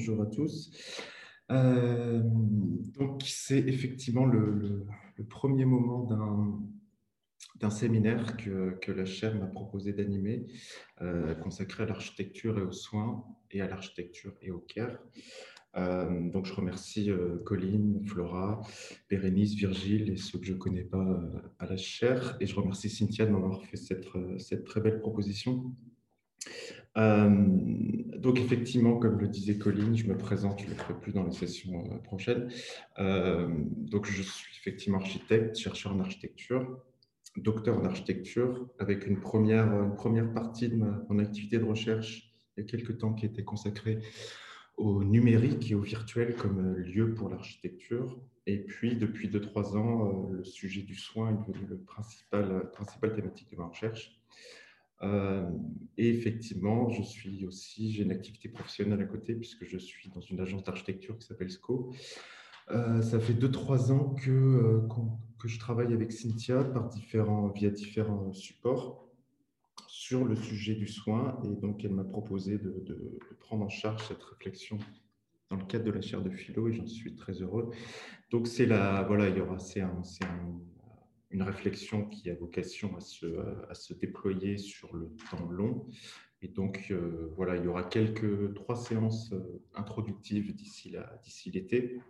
Bonjour à tous. Euh, donc, c'est effectivement le, premier moment d'un séminaire que, que, la chaire m'a proposé d'animer, euh, consacré à l'architecture et aux soins, et à l'architecture et au care. Euh, donc, je remercie Colline, Flora, Bérénice, Virgile et ceux que je ne connais pas à la chaire. Et je remercie Cynthia de m'avoir fait cette, cette très belle proposition. Euh, donc effectivement, comme le disait Colline, je me présente, je ne le ferai plus dans les sessions euh, prochaines. Euh, donc je suis effectivement architecte, chercheur en architecture, docteur en architecture, avec une première, une première partie de mon activité de recherche il y a quelques temps qui était consacrée au numérique et au virtuel comme lieu pour l'architecture. Et puis, depuis 2-3 ans, le sujet du soin est devenu le principal, principal thématique de ma recherche. Euh, et effectivement, je suis aussi, j'ai une activité professionnelle à côté puisque je suis dans une agence d'architecture qui s'appelle SCO. Euh, ça fait 2-3 ans que, euh, que je travaille avec Cynthia par différents, via différents supports sur le sujet du soin. Et donc, elle m'a proposé de, prendre en charge cette réflexion dans le cadre de la chaire de philo et j'en suis très heureux. Donc, c'est la, voilà, il y aura, c'est un une réflexion qui a vocation à se, déployer sur le temps long. Et donc, euh, voilà, il y aura quelques trois séances euh, introductives d'ici l'été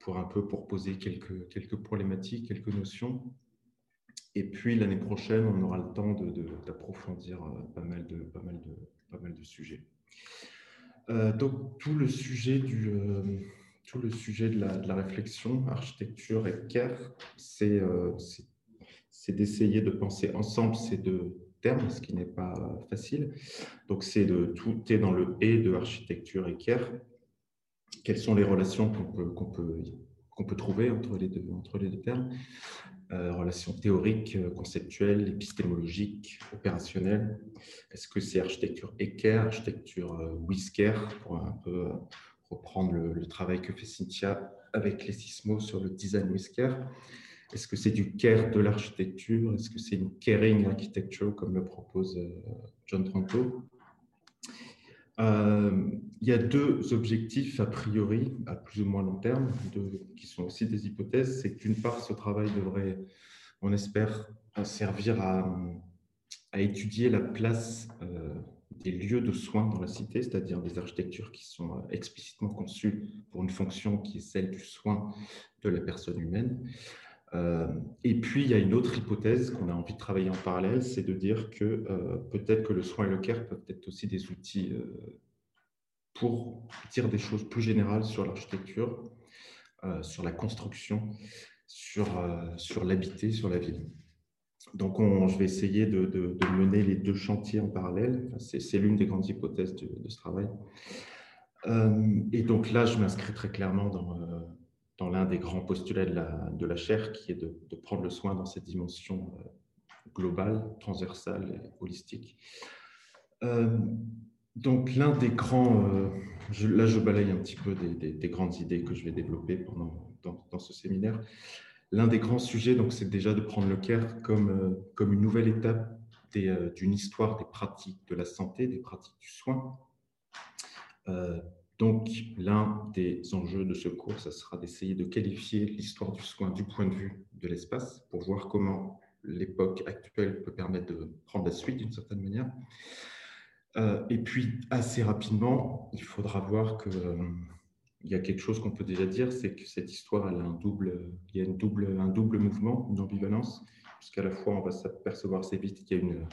pour un peu pour poser quelques, problématiques, quelques notions. Et puis l'année prochaine, on aura le temps d'approfondir euh, pas, mal de, pas, pas mal de sujets. donc, tout le sujet du, tout le sujet de la, réflexion, architecture et care, euh, c'est d'essayer de penser ensemble ces deux termes, ce qui n'est pas facile. Donc, c'est de tout est dans le et de architecture et care. Quelles sont les relations qu'on peut, trouver entre les deux, entre les deux termes? Euh, Relations théoriques, conceptuelles, épistémologiques, opérationnelles. Est-ce que c'est architecture et care, architecture euh, with care, pour un peu reprendre le, travail que fait Cynthia avec les sismos sur le design with care. Est-ce que c'est du care de l'architecture? Est-ce que c'est une caring architecture comme le propose euh, John Tranto euh, Il y a deux objectifs a priori à plus ou moins long terme qui sont aussi des hypothèses. C'est que d'une part, ce travail devrait, on espère, servir à, à étudier la place euh, des lieux de soins dans la cité, c'est-à-dire des architectures qui sont euh, explicitement conçues pour une fonction qui est celle du soin de la personne humaine. Euh, et puis, il y a une autre hypothèse qu'on a envie de travailler en parallèle, c'est de dire que euh, peut-être que le soin et le care peuvent être aussi des outils pour dire des choses plus générales sur l'architecture, sur la construction, sur, sur l'habité, sur la ville. Donc, je vais essayer de, mener les deux chantiers en parallèle. C'est l'une des grandes hypothèses de, ce travail. Euh, et donc là, je m'inscris très clairement dans, euh, l'un des grands postulats de la, de chaire, qui est de, prendre le soin dans cette dimension euh, globale, transversale et holistique. donc l'un des grands, là je balaye un petit peu des, grandes idées que je vais développer pendant, dans ce séminaire. L'un des grands sujets, donc, c'est déjà de prendre le CARE comme, euh, comme une nouvelle étape euh, d'une histoire des pratiques de la santé, des pratiques du soin. Euh, donc, l'un des enjeux de ce cours, ça sera d'essayer de qualifier l'histoire du soin du point de vue de l'espace pour voir comment l'époque actuelle peut permettre de prendre la suite d'une certaine manière. et puis, assez rapidement, il faudra voir que il y a quelque chose qu'on peut déjà dire, c'est que cette histoire, a un double, il y a une double, un double mouvement, une ambivalence, puisqu'à la fois, on va s'apercevoir assez vite qu'il y a une,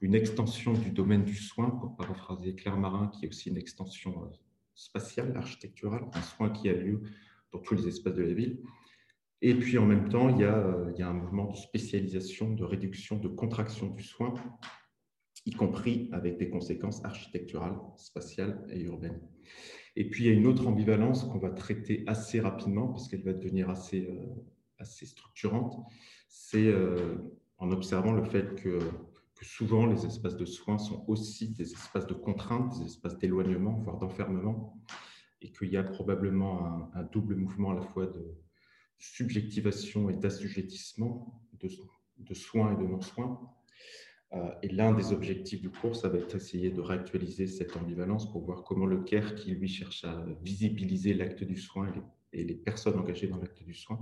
une extension du domaine du soin, pour paraphraser Claire Marin, qui est aussi une extension euh, spatiale, architecturale, un soin qui a lieu dans tous les espaces de la ville. Et puis en même temps, il y a, euh, il y a un mouvement de spécialisation, de réduction, de contraction du soin, y compris avec des conséquences architecturales, spatiales et urbaines. Et puis, il y a une autre ambivalence qu'on va traiter assez rapidement, parce qu'elle va devenir assez, euh, assez structurante. C'est euh, en observant le fait que, souvent les espaces de soins sont aussi des espaces de contrainte, des espaces d'éloignement, voire d'enfermement, et qu'il y a probablement un, double mouvement à la fois de subjectivation et d'assujettissement, de soins et de non-soins. Et l'un des objectifs du cours, ça va être essayer de réactualiser cette ambivalence pour voir comment le CARE, qui lui cherche à visibiliser l'acte du soin et les, personnes engagées dans l'acte du soin,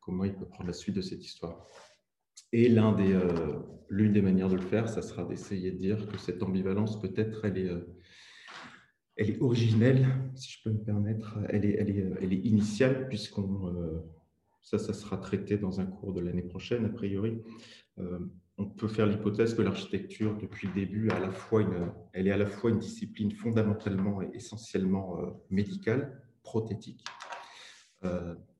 comment il peut prendre la suite de cette histoire. Et l'une des, l'une des manières de le faire, ça sera d'essayer de dire que cette ambivalence, peut-être, elle est est originelle, si je peux me permettre. Elle est, initiale, puisqu'on euh, ça, ça sera traité dans un cours de l'année prochaine, a priori. Euh, on peut faire l'hypothèse que l'architecture, depuis le début, elle est à la fois une discipline fondamentalement et essentiellement euh, médicale, prothétique.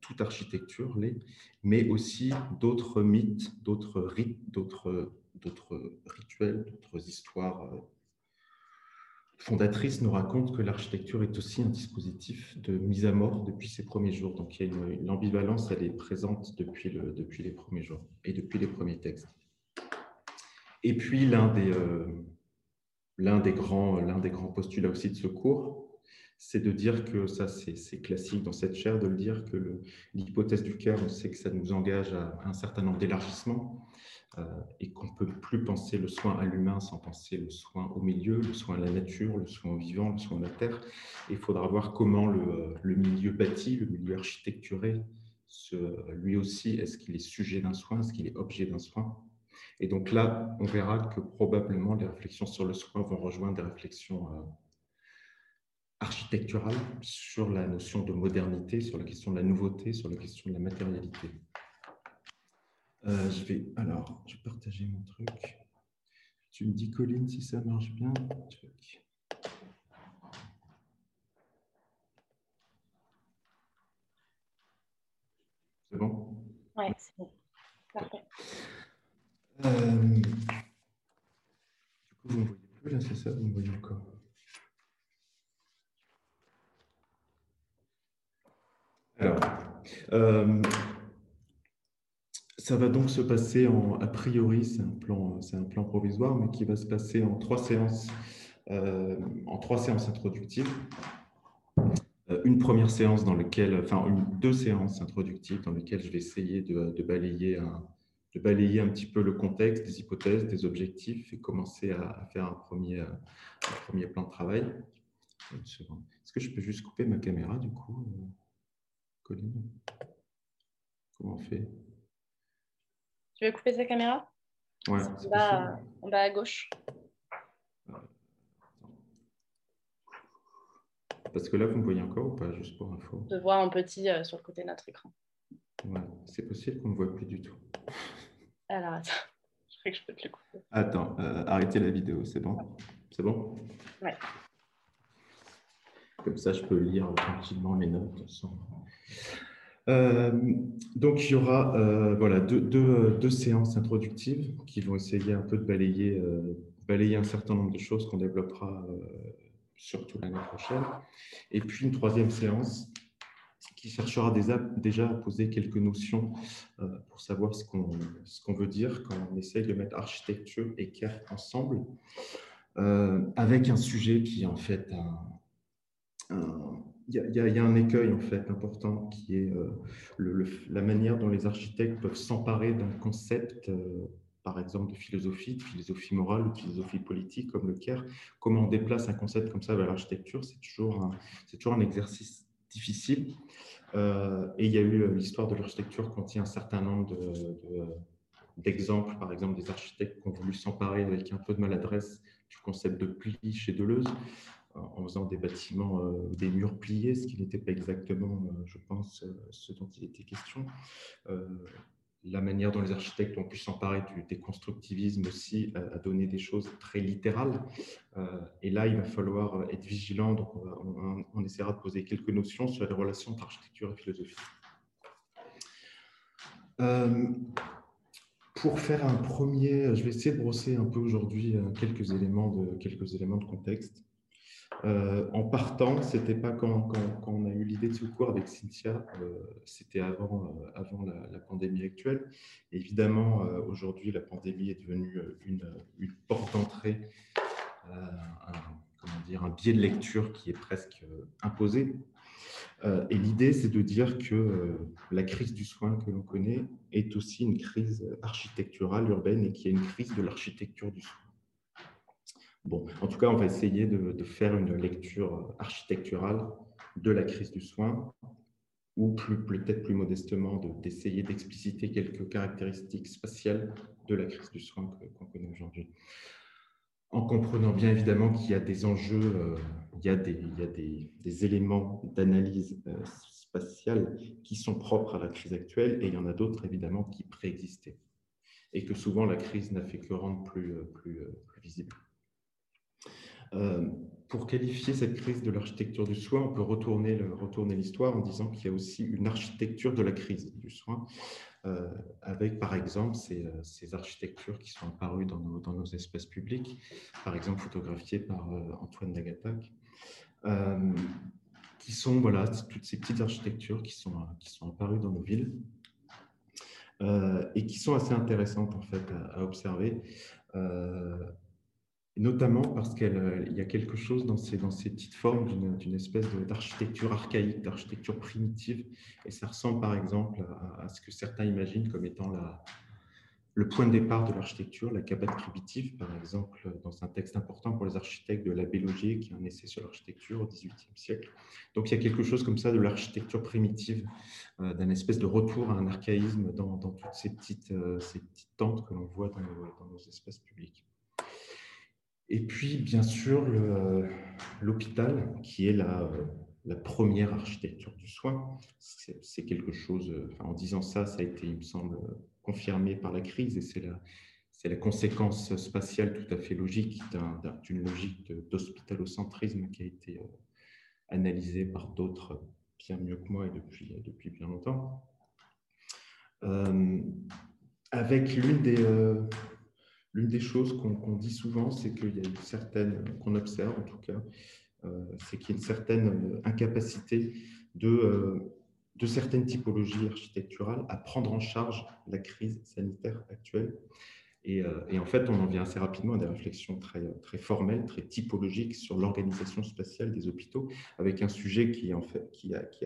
toute architecture l'est, mais aussi d'autres mythes, d'autres rites, d'autres rituels, d'autres histoires fondatrice nous raconte que l'architecture est aussi un dispositif de mise à mort depuis ses premiers jours. Donc il y a une, ambivalence, elle est présente depuis les premiers jours et depuis les premiers textes. Et puis l'un des, euh, des, grands, des grands postulats aussi de ce cours, c'est de dire que ça, c'est classique dans cette chaire, de le dire que l'hypothèse du cœur, on sait que ça nous engage à un certain nombre d'élargissements. Euh, et qu'on ne peut plus penser le soin à l'humain sans penser le soin au milieu, le soin à la nature, le soin au vivant, le soin à la terre. il faudra voir comment le, euh, le milieu bâti, le milieu architecturé, lui aussi, est-ce qu'il est sujet d'un soin, est-ce qu'il est objet d'un soin? Et donc là, on verra que probablement les réflexions sur le soin vont rejoindre des réflexions euh, architecturales sur la notion de modernité, sur la question de la nouveauté, sur la question de la matérialité. Euh, je vais alors, je vais partager mon truc. Tu me dis, Colline, si ça marche bien. C'est bon? Oui, c'est bon. Parfait. Euh, vous ne voyez plus là, c'est ça Vous me voyez encore Alors, euh, ça va donc se passer en, a priori, c'est un plan, c'est un plan provisoire, mais qui va se passer en trois séances, euh, en trois séances introductives. Euh, une première séance dans laquelle, enfin deux séances introductives dans lesquelles je vais essayer de, balayer un, de balayer un petit peu le contexte, des hypothèses, des objectifs et commencer à, faire un premier, un premier plan de travail. Est-ce que je peux juste couper ma caméra du coup, euh, Colline? Comment on fait? Tu veux couper ta caméra? Ouais. En bas, à gauche. Parce que là, vous me voyez encore ou pas, juste pour info? Je vois en petit euh, sur le côté de notre écran. Ouais, c'est possible qu'on ne me voit plus du tout. Alors, attends, je crois que je peux te le couper. Attends, euh, arrêtez la vidéo, c'est bon? C'est bon? Ouais. Comme ça, je peux lire tranquillement mes notes sans, euh, donc, il y aura euh, voilà, deux, deux, séances introductives qui vont essayer un peu de balayer, balayer un certain nombre de choses qu'on développera surtout l'année prochaine. Et puis une troisième séance qui cherchera déjà, à poser quelques notions pour savoir ce qu'on veut dire quand on essaye de mettre architecture et care ensemble, avec un sujet qui est en fait un, il y, a un écueil en fait important qui est euh, la manière dont les architectes peuvent s'emparer d'un concept, euh, par exemple de philosophie, de philosophie morale ou de philosophie politique comme le CARE. Comment on déplace un concept comme ça vers l'architecture, c'est toujours, toujours un exercice difficile. Euh, et il y a eu l'histoire de l'architecture contient un certain nombre d'exemples, par exemple des architectes qui ont voulu s'emparer avec un peu de maladresse du concept de pli chez Deleuze en faisant des bâtiments, euh, des murs pliés, ce qui n'était pas exactement, euh, je pense, euh, ce dont il était question. La manière dont les architectes ont pu s'emparer du déconstructivisme aussi a, donné des choses très littérales. et là, il va falloir être vigilant. Donc, on, essaiera de poser quelques notions sur les relations entre architecture et philosophie. pour faire un premier, je vais essayer de brosser un peu aujourd'hui quelques éléments de quelques éléments de contexte. Euh, en partant, c'était pas quand, on a eu l'idée de ce cours avec Cynthia, euh, c'était avant, euh, avant la, pandémie actuelle. évidemment, aujourd'hui, la pandémie est devenue une, porte d'entrée, un, un biais de lecture qui est presque imposé. Et l'idée, c'est de dire que la crise du soin que l'on connaît est aussi une crise architecturale urbaine et qu'il y a une crise de l'architecture du soin. Bon, en tout cas, on va essayer de, faire une lecture architecturale de la crise du soin, ou peut-être plus modestement d'essayer d'expliciter quelques caractéristiques spatiales de la crise du soin qu'on connaît aujourd'hui en comprenant bien évidemment qu'il y a des enjeux, euh, il y a des éléments d'analyse euh, spatiale qui sont propres à la crise actuelle et il y en a d'autres évidemment qui préexistaient et que souvent la crise n'a fait que rendre plus, euh, plus, plus visible. Pour qualifier cette crise de l'architecture du soin, on peut retourner l'histoire en disant qu'il y a aussi une architecture de la crise du soin euh, avec par exemple euh, ces, architectures qui sont apparues dans nos, espaces publics, par exemple photographiées par euh, Antoine Nagatac, qui sont toutes ces petites architectures qui sont, qui sont apparues dans nos villes et qui sont assez intéressantes en fait à, observer notamment parce qu'il euh, y a quelque chose dans ces, petites formes d'une espèce d'architecture archaïque, d'architecture primitive, et ça ressemble par exemple à, ce que certains imaginent comme étant le point de départ de l'architecture, la cabane primitive, par exemple, dans un texte important pour les architectes de l'abbé Logier, qui est un essai sur l'architecture au XVIIIe siècle. Donc il y a quelque chose comme ça de l'architecture primitive, euh, d'un espèce de retour à un archaïsme dans, toutes ces petites, euh, ces petites tentes que l'on voit dans dans nos espaces publics. Et puis, bien sûr, l'hôpital, qui est la, première architecture du soin. C'est quelque chose, en disant ça, ça a été, il me semble, confirmé par la crise, et c'est la, la conséquence spatiale tout à fait logique d'une logique d'hospitalocentrisme qui a été euh, analysée par d'autres bien mieux que moi et depuis, depuis bien longtemps. Euh, avec l'une des, euh, L'une des choses qu'on dit souvent, c'est qu'il y a une certaine, qu'on observe en tout cas, euh, c'est qu'il y a une certaine euh, incapacité de, euh, de certaines typologies architecturales à prendre en charge la crise sanitaire actuelle. Et, en fait, on en vient assez rapidement à des réflexions très, très formelles, très typologiques sur l'organisation spatiale des hôpitaux, avec un sujet qui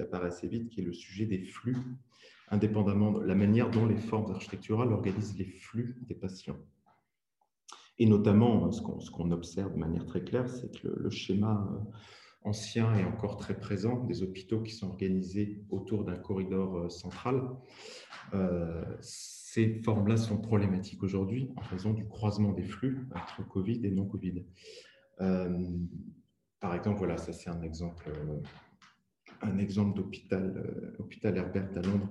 apparaît assez vite, qui est le sujet des flux, indépendamment de la manière dont les formes architecturales organisent les flux des patients. Et notamment, ce qu'on observe de manière très claire, c'est que le, schéma euh, ancien est encore très présent, des hôpitaux qui sont organisés autour d'un corridor euh, central. Euh, ces formes-là sont problématiques aujourd'hui en raison du croisement des flux entre Covid et non-Covid. par exemple, voilà, ça c'est un exemple un exemple d'hôpital euh, hôpital Herbert à Londres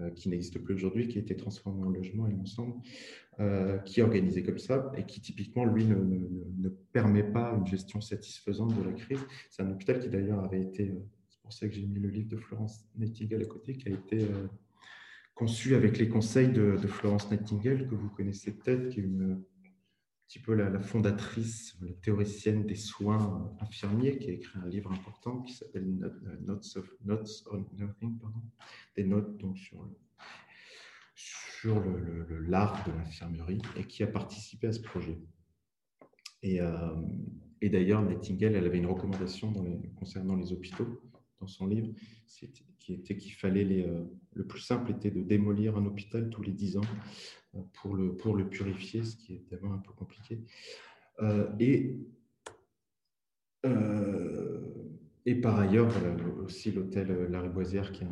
euh, qui n'existe plus aujourd'hui, qui a été transformé en logement, il me euh, qui est organisé comme ça et qui typiquement, lui, ne, ne, permet pas une gestion satisfaisante de la crise. C'est un hôpital qui d'ailleurs avait été, c'est pour ça que j'ai mis le livre de Florence Nightingale à côté, qui a été conçu avec les conseils de, de Florence Nightingale, que vous connaissez peut-être, qui est une petit peu la, fondatrice, la théoricienne des soins infirmiers, qui a écrit un livre important qui s'appelle Notes, of, Notes on Nursing, pardon, des notes donc, sur, sur le, l'art de l'infirmerie et qui a participé à ce projet. Et, euh, d'ailleurs, Nightingale, elle avait une recommandation concernant les hôpitaux dans son livre, était qu'il fallait les, euh, le plus simple était de démolir un hôpital tous les dix ans pour le, pour le purifier, ce qui est évidemment un peu compliqué. Euh, et, euh, et par ailleurs, aussi l'hôtel La Riboisière qui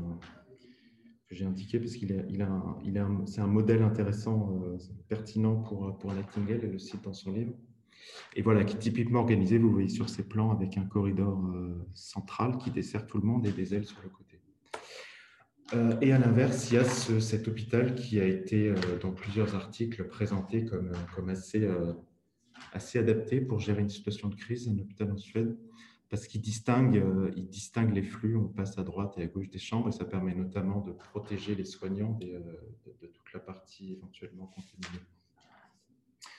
que j'ai indiqué parce qu'il il a, il a c'est un modèle intéressant, euh, pertinent pour, pour Nightingale, et le cite dans son livre. Et voilà, qui est typiquement organisé, vous voyez sur ces plans, avec un corridor central qui dessert tout le monde et des ailes sur le côté. Euh, et à l'inverse, il y a cet hôpital qui a été, euh, dans plusieurs articles, présenté comme, euh, assez, adapté pour gérer une situation de crise, un hôpital en Suède, parce qu'il distingue, les flux, on passe à droite et à gauche des chambres, et ça permet notamment de protéger les soignants de, de, toute la partie éventuellement contaminée.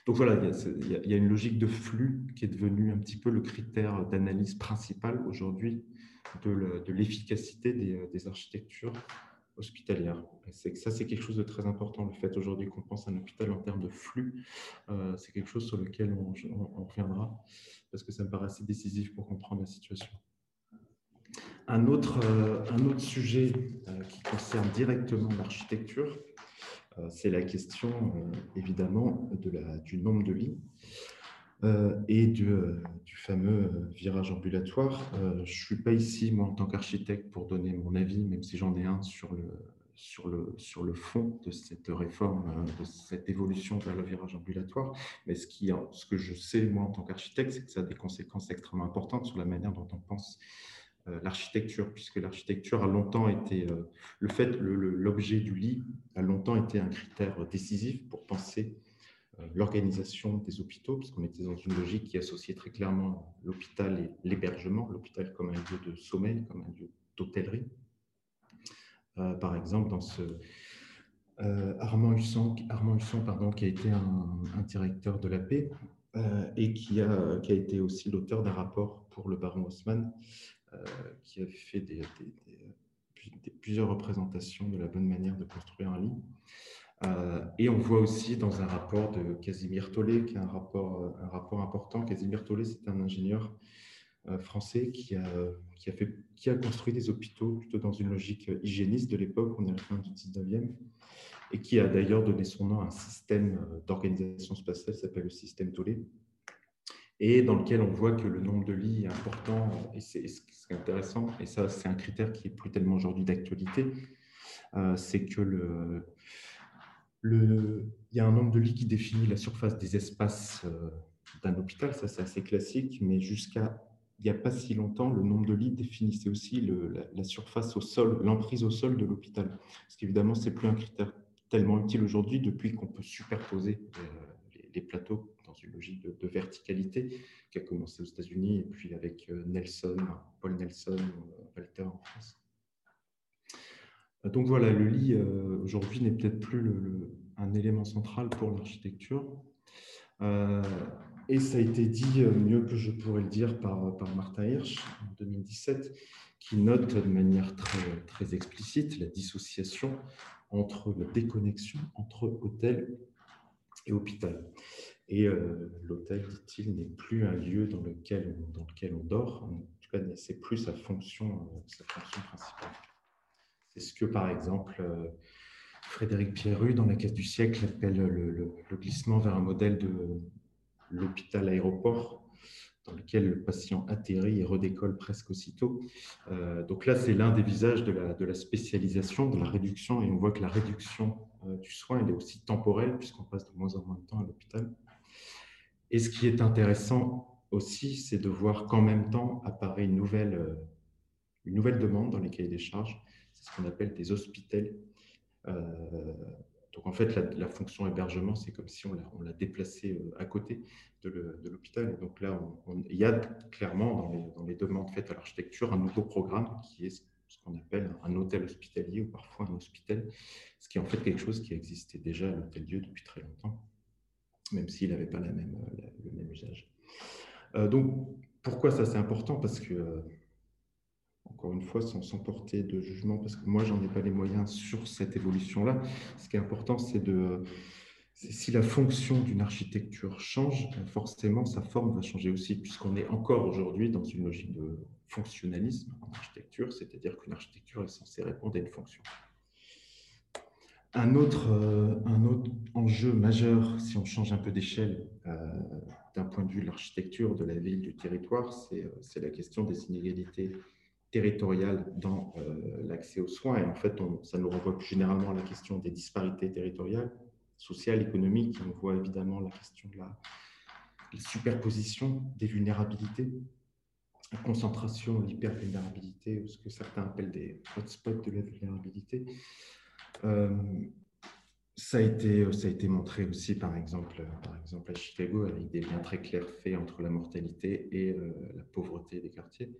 Donc voilà, il y, a, il y, a, une logique de flux qui est devenue un petit peu le critère d'analyse principal aujourd'hui de l'efficacité des, des, architectures hospitalières. C'est ça, c'est quelque chose de très important. Le fait aujourd'hui qu'on pense à un hôpital en termes de flux, euh, c'est quelque chose sur lequel on, reviendra parce que ça me paraît assez décisif pour comprendre la situation. Un autre, un autre sujet qui concerne directement l'architecture, c'est la question évidemment de la, du nombre de lits. Euh, et du, euh, fameux euh, virage ambulatoire. je ne suis pas ici, moi, en tant qu'architecte, pour donner mon avis, même si j'en ai un sur le, sur, le, sur le fond de cette réforme, de cette évolution vers le virage ambulatoire. Mais ce, qui, ce que je sais, moi, en tant qu'architecte, c'est que ça a des conséquences extrêmement importantes sur la manière dont on pense l'architecture, puisque l'architecture a longtemps été, le fait, l'objet du lit a longtemps été un critère décisif pour penser l'organisation des hôpitaux, puisqu'on était dans une logique qui associait très clairement l'hôpital et l'hébergement, l'hôpital comme un lieu de sommeil, comme un lieu d'hôtellerie. Euh, par exemple, dans ce euh, Armand Husson, Armand Husson pardon, qui a été un, directeur de la paix et qui a, qui a été aussi l'auteur d'un rapport pour le baron Haussmann, qui a fait des, plusieurs représentations de la bonne manière de construire un lit. Euh, et on voit aussi dans un rapport de Casimir Tollet, qui est un rapport, euh, un rapport important. Casimir Tollet, c'est un ingénieur euh, français qui a, qui, a fait, qui a construit des hôpitaux plutôt dans une logique hygiéniste de l'époque, on est à la fin du 19e, et qui a d'ailleurs donné son nom à un système d'organisation spatiale qui s'appelle le système Tollet, et dans lequel on voit que le nombre de lits est important, et c'est intéressant, et ça c'est un critère qui est plus tellement aujourd'hui d'actualité, c'est que le, il y a un nombre de lits qui définit la surface des espaces euh, d'un hôpital, ça c'est assez classique, mais jusqu'à il n'y a pas si longtemps, le nombre de lits définissait aussi la, surface au sol, l'emprise au sol de l'hôpital. Parce qu'évidemment, ce n'est plus un critère tellement utile aujourd'hui depuis qu'on peut superposer euh, les, plateaux dans une logique de, verticalité qui a commencé aux États-Unis et puis avec euh, Nelson, Paul Nelson, Walter en France. Donc voilà, le lit euh, aujourd'hui n'est peut-être plus un élément central pour l'architecture. Euh, et ça a été dit euh, mieux que je pourrais le dire par, par Martin Hirsch en 2017, qui note de manière très, explicite la dissociation entre la déconnexion entre hôtel et hôpital. Et l'hôtel, dit-il, n'est plus un lieu dans lequel, dans lequel on dort, en tout cas, c'est plus sa fonction, sa fonction principale. C'est ce que, par exemple, euh, Frédéric Pierru, dans La Caisse du siècle, appelle le, glissement vers un modèle de l'hôpital-aéroport, dans lequel le patient atterrit et redécolle presque aussitôt? Euh, donc là, c'est l'un des visages de la, spécialisation, de la réduction, et on voit que la réduction euh, du soin, elle est aussi temporelle, puisqu'on passe de moins en moins de temps à l'hôpital. Et ce qui est intéressant aussi, c'est de voir qu'en même temps apparaît une nouvelle demande dans les cahiers des charges, c'est ce qu'on appelle des hospitels. Euh, donc en fait, la, fonction hébergement, c'est comme si on l'a déplacé euh, à côté de l'hôpital. Donc là, il y a clairement dans les, demandes faites à l'architecture un nouveau programme qui est ce qu'on appelle un hôtel hospitalier ou parfois un hôpital, ce qui est en fait quelque chose qui existait déjà à l'hôtel-dieu depuis très longtemps, même s'il n'avait pas même, le même usage. Euh, donc pourquoi ça c'est important? Parce que encore une fois, sans, s'emporter de jugement, parce que moi, j'en ai pas les moyens sur cette évolution-là. Ce qui est important, c'est de, si la fonction d'une architecture change, forcément, sa forme va changer aussi, puisqu'on est encore aujourd'hui dans une logique de fonctionnalisme en architecture, c'est-à-dire qu'une architecture est censée répondre à une fonction. Un autre, euh, un autre enjeu majeur, si on change un peu d'échelle euh, d'un point de vue de l'architecture, de la ville, du territoire, c'est euh, la question des inégalités territoriale dans euh, l'accès aux soins. Et en fait, ça nous renvoie plus généralement à la question des disparités territoriales, sociales, économiques. on voit évidemment la question de la, superposition des vulnérabilités, la concentration, l'hypervulnérabilité, ou ce que certains appellent des hotspots de la vulnérabilité. Euh, ça a, été, ça a été montré aussi, par exemple, par exemple à Chicago, avec des liens très clairs faits entre la mortalité et euh, la pauvreté des quartiers.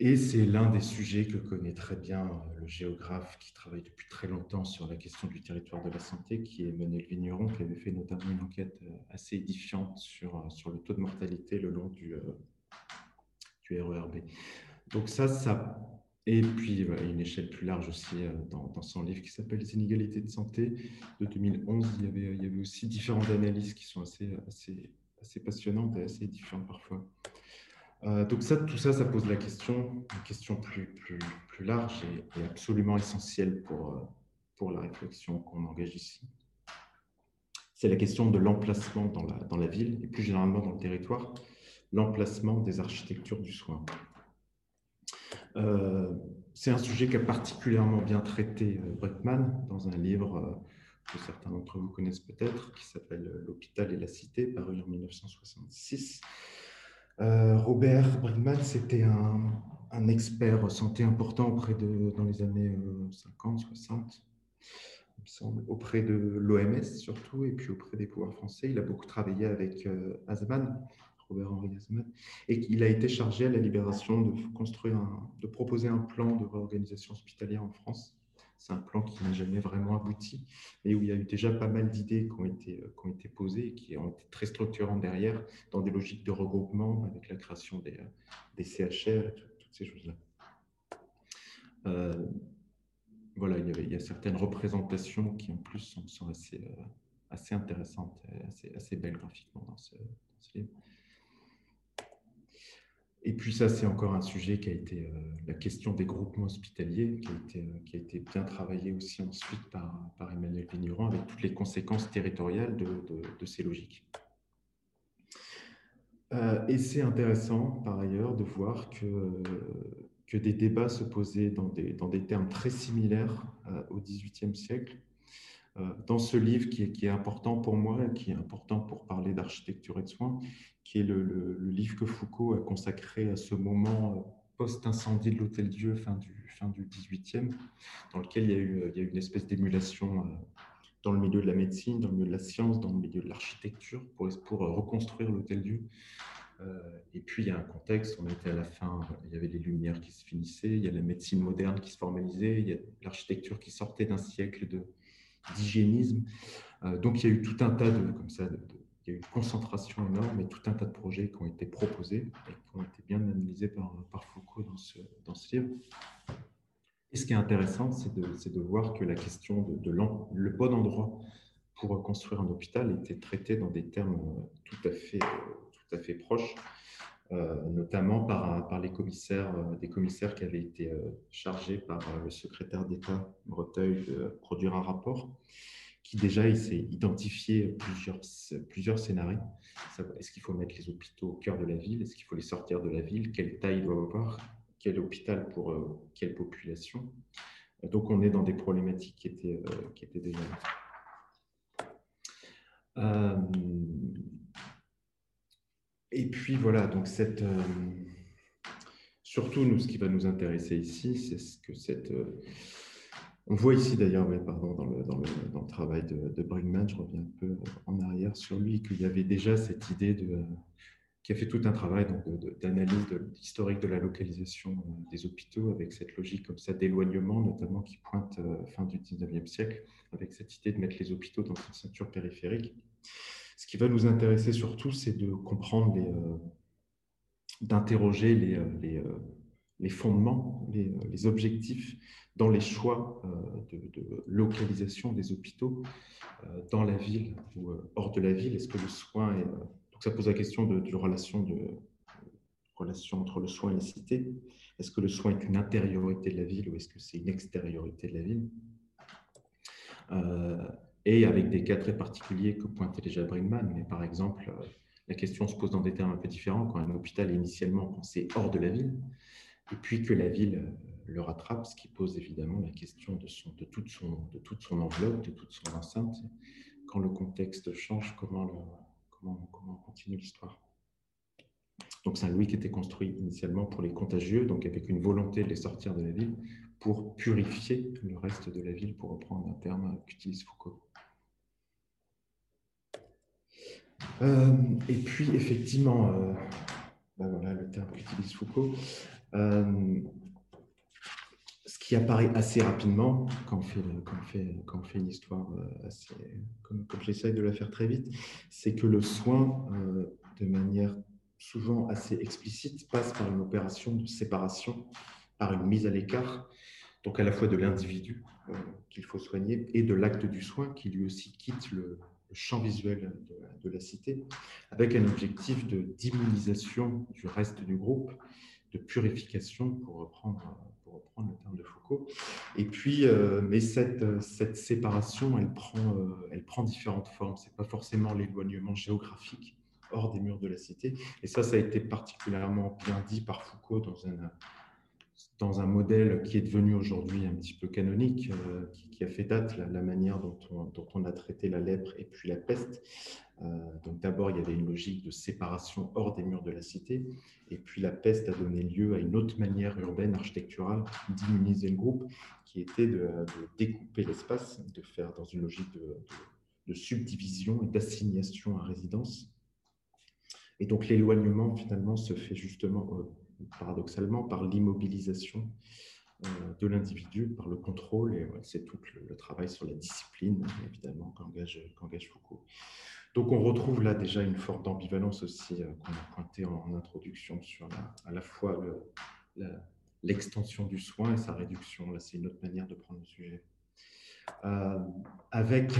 Et c'est l'un des sujets que connaît très bien euh, le géographe qui travaille depuis très longtemps sur la question du territoire de la santé, qui est Emmanuel Vigneron, qui avait fait notamment une enquête euh, assez édifiante sur, euh, sur le taux de mortalité le long du, du RERB. Donc ça, ça... Et puis, une échelle plus large aussi dans, dans son livre qui s'appelle Les inégalités de santé de 2011. Il y avait, il y avait aussi différentes analyses qui sont assez, assez, assez passionnantes et assez différentes parfois. Euh, donc ça, tout ça, ça pose la question, une question plus, plus, plus large et, absolument essentielle pour, euh, pour la réflexion qu'on engage ici. C'est la question de l'emplacement dans la, dans la ville et plus généralement dans le territoire, l'emplacement des architectures du soin. Euh, c'est un sujet qu'a particulièrement bien traité Breckman dans un livre que certains d'entre vous connaissent peut-être, qui s'appelle L'hôpital et la cité, paru en 1966 euh, Robert Bregman, c'était un, expert santé important auprès de, dans les années 50, euh, 60, il me semble, auprès de l'OMS surtout, et puis auprès des pouvoirs français. Il a beaucoup travaillé avec euh, Robert-Henri Azman, et il a été chargé à la libération de construire, de proposer un plan de réorganisation hospitalière en France c'est un plan qui n'a jamais vraiment abouti, mais où il y a eu déjà pas mal d'idées qui, ont été, euh, posées et qui ont été très structurantes derrière, dans des logiques de regroupement, avec la création des, euh, des CHR toutes ces choses-là. Euh, voilà, il y, a certaines représentations qui en plus sont, assez, intéressantes assez, assez belles graphiquement dans ce livre. Et puis ça, c'est encore un sujet qui a été euh, la question des groupements hospitaliers, qui a été, euh, bien travaillé aussi ensuite par, Emmanuel Vigneron, avec toutes les conséquences territoriales de, ces logiques. Euh, et c'est intéressant, par ailleurs, de voir que, que des débats se posaient dans des, dans des termes très similaires au XVIIIe siècle. Dans ce livre qui est, important pour moi, qui est important pour parler d'architecture et de soins, qui est le, livre que Foucault a consacré à ce moment euh, post-incendie de l'Hôtel Dieu, fin du, fin du 18e, dans lequel il y a eu, une espèce d'émulation euh, dans le milieu de la médecine, dans le milieu de la science, dans le milieu de l'architecture, pour, reconstruire l'Hôtel Dieu. Euh, et puis, il y a un contexte, on était à la fin, il y avait les lumières qui se finissaient, il y a la médecine moderne qui se formalisait, il y a l'architecture qui sortait d'un siècle d'hygiénisme. donc, il y a eu tout un tas de, comme ça, il y a eu une concentration énorme et tout un tas de projets qui ont été proposés et qui ont été bien analysés par, Foucault dans ce, dans ce, livre. Et ce qui est intéressant, c'est de, de, voir que la question de, de le bon endroit pour construire un hôpital était traitée dans des termes tout à fait, tout à fait proches, euh, notamment par, les commissaires, euh, des commissaires qui avaient été euh, chargés par le secrétaire d'État Breteuil de produire un rapport qui déjà il s'est identifié plusieurs, scénarios. Est-ce qu'il faut mettre les hôpitaux au cœur de la ville? Est-ce qu'il faut les sortir de la ville? Quelle taille doit avoir? Quel hôpital pour euh, quelle population? Donc on est dans des problématiques qui étaient, euh, déjà. Euh, et puis voilà, donc cette, surtout nous, ce qui va nous intéresser ici, c'est ce que cette on voit ici d'ailleurs, pardon, dans le, dans, le, dans le, travail de, de Brinkman, je reviens un peu en arrière sur lui, qu'il y avait déjà cette idée de, qui a fait tout un travail d'analyse historique de la localisation euh, des hôpitaux avec cette logique comme ça d'éloignement, notamment qui pointe euh, fin du 19e siècle, avec cette idée de mettre les hôpitaux dans une ceinture périphérique. Ce qui va nous intéresser surtout, c'est de comprendre euh, d'interroger les, les, les, fondements, les, objectifs dans les choix euh, de, localisation des hôpitaux euh, dans la ville ou euh, hors de la ville Est-ce que le soin est... Donc ça pose la question de, de, relation entre le soin et la cité. Est-ce que le soin est une intériorité de la ville ou est-ce que c'est une extériorité de la ville? Et avec des cas très particuliers que pointait déjà Brinkman, mais par exemple, la question se pose dans des termes un peu différents quand un hôpital est initialement pensé hors de la ville, et puis que la ville le rattrape, ce qui pose évidemment la question de, toute, son, enveloppe, de toute son enceinte. Quand le contexte change, comment continue l'histoire? Donc Saint-Louis qui était construit initialement pour les contagieux, donc avec une volonté de les sortir de la ville, pour purifier le reste de la ville, pour reprendre un terme qu'utilise Foucault. Euh, et puis, effectivement, euh, ben voilà le terme qu'utilise Foucault. Euh, qui apparaît assez rapidement quand on fait, quand on fait, quand on fait une histoire assez, comme, comme j'essaye de la faire très vite, c'est que le soin, de manière souvent assez explicite, passe par une opération de séparation, par une mise à l'écart, donc à la fois de l'individu qu'il faut soigner et de l'acte du soin qui lui aussi quitte le, champ visuel de, la cité, avec un objectif d'immunisation du reste du groupe, de purification, pour reprendre, le terme de Foucault. Et puis, euh, mais cette, cette séparation, elle prend, euh, elle prend différentes formes. Ce n'est pas forcément l'éloignement géographique hors des murs de la cité. Et ça, ça a été particulièrement bien dit par Foucault dans un, dans un modèle qui est devenu aujourd'hui un petit peu canonique, euh, qui, a fait date, la, manière dont on, a traité la lèpre et puis la peste. Euh, donc d'abord, il y avait une logique de séparation hors des murs de la cité, et puis la peste a donné lieu à une autre manière urbaine, architecturale, d'immuniser le groupe, qui était de, découper l'espace, de faire dans une logique de, de subdivision et d'assignation à résidence. Et donc l'éloignement, finalement, se fait justement euh, paradoxalement, par l'immobilisation euh, de l'individu, par le contrôle, et c'est tout le, travail sur la discipline, évidemment, qu'engage Foucault. Donc on retrouve là déjà une forme d'ambivalence aussi euh, qu'on a pointé en, introduction sur à la fois l'extension du soin et sa réduction. Là, c'est une autre manière de prendre le sujet. Euh, avec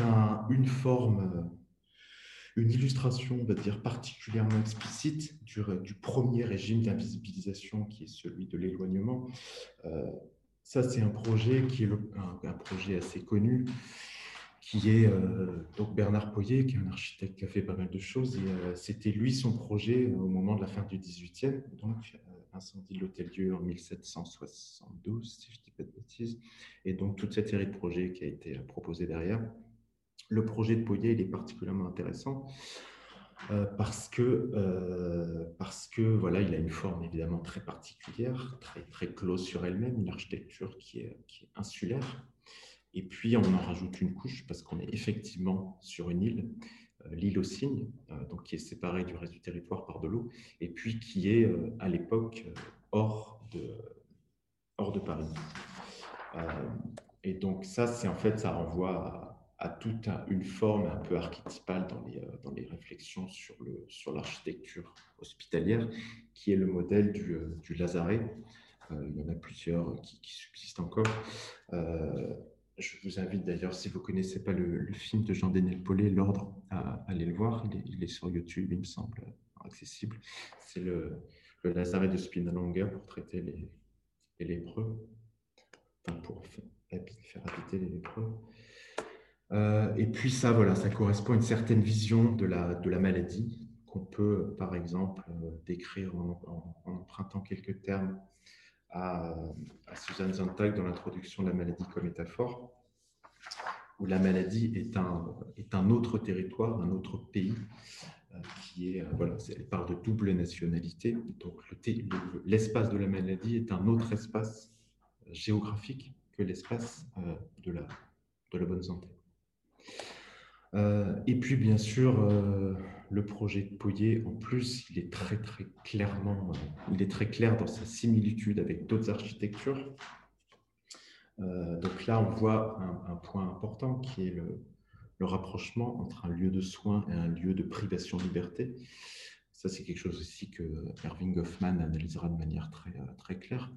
une forme une illustration, on va dire, particulièrement explicite du, du premier régime d'invisibilisation qui est celui de l'éloignement. Euh, ça, c'est un projet qui est un, projet assez connu, qui est euh, donc Bernard Poyer, qui est un architecte qui a fait pas mal de choses. Euh, c'était lui son projet au moment de la fin du 18e, donc incendie de l'Hôtel-Dieu en 1772, si je ne dis pas de bêtises. Et donc toute cette série de projets qui a été proposée derrière. Le projet de Poyer, il est particulièrement intéressant euh, parce que, euh, parce que voilà, il a une forme évidemment très particulière, très, très close sur elle-même, une architecture qui est, qui est insulaire. Et puis, on en rajoute une couche parce qu'on est effectivement sur une île, euh, l'île aux Cygnes, donc qui est séparée du reste du territoire par de l'eau, et puis qui est à l'époque hors de, hors de Paris. et donc ça, c'est en fait, ça renvoie à, à toute une forme un peu archétypale dans les, euh, dans les réflexions sur, le, sur l'architecture hospitalière, qui est le modèle du, euh, du Lazaret. Euh, il y en a plusieurs qui, subsistent encore. je vous invite d'ailleurs, si vous ne connaissez pas le, film de Jean Denel Paulet, L'Ordre, à, aller le voir. Il est, sur YouTube, il me semble accessible. C'est le, le Lazaret de Spinalonga pour traiter les, les lépreux, enfin pour faire habiter les lépreux. Euh, et puis ça, voilà, ça correspond à une certaine vision de la, maladie qu'on peut, par exemple, euh, décrire en, empruntant quelques termes à, Suzanne Zontag dans l'introduction de la maladie comme métaphore, où la maladie est un, est un autre territoire, un autre pays, euh, qui est, voilà, elle parle de double nationalité. Donc l'espace de la maladie est un autre espace géographique que l'espace de, la, de la bonne santé. Euh, et puis, bien sûr, euh, le projet de Poyer, en plus, il est très, très clairement, euh, il est très clair dans sa similitude avec d'autres architectures. donc là, on voit un, point important qui est le, rapprochement entre un lieu de soins et un lieu de privation de liberté. Ça, c'est quelque chose aussi que Erving Goffman analysera de manière très, très claire.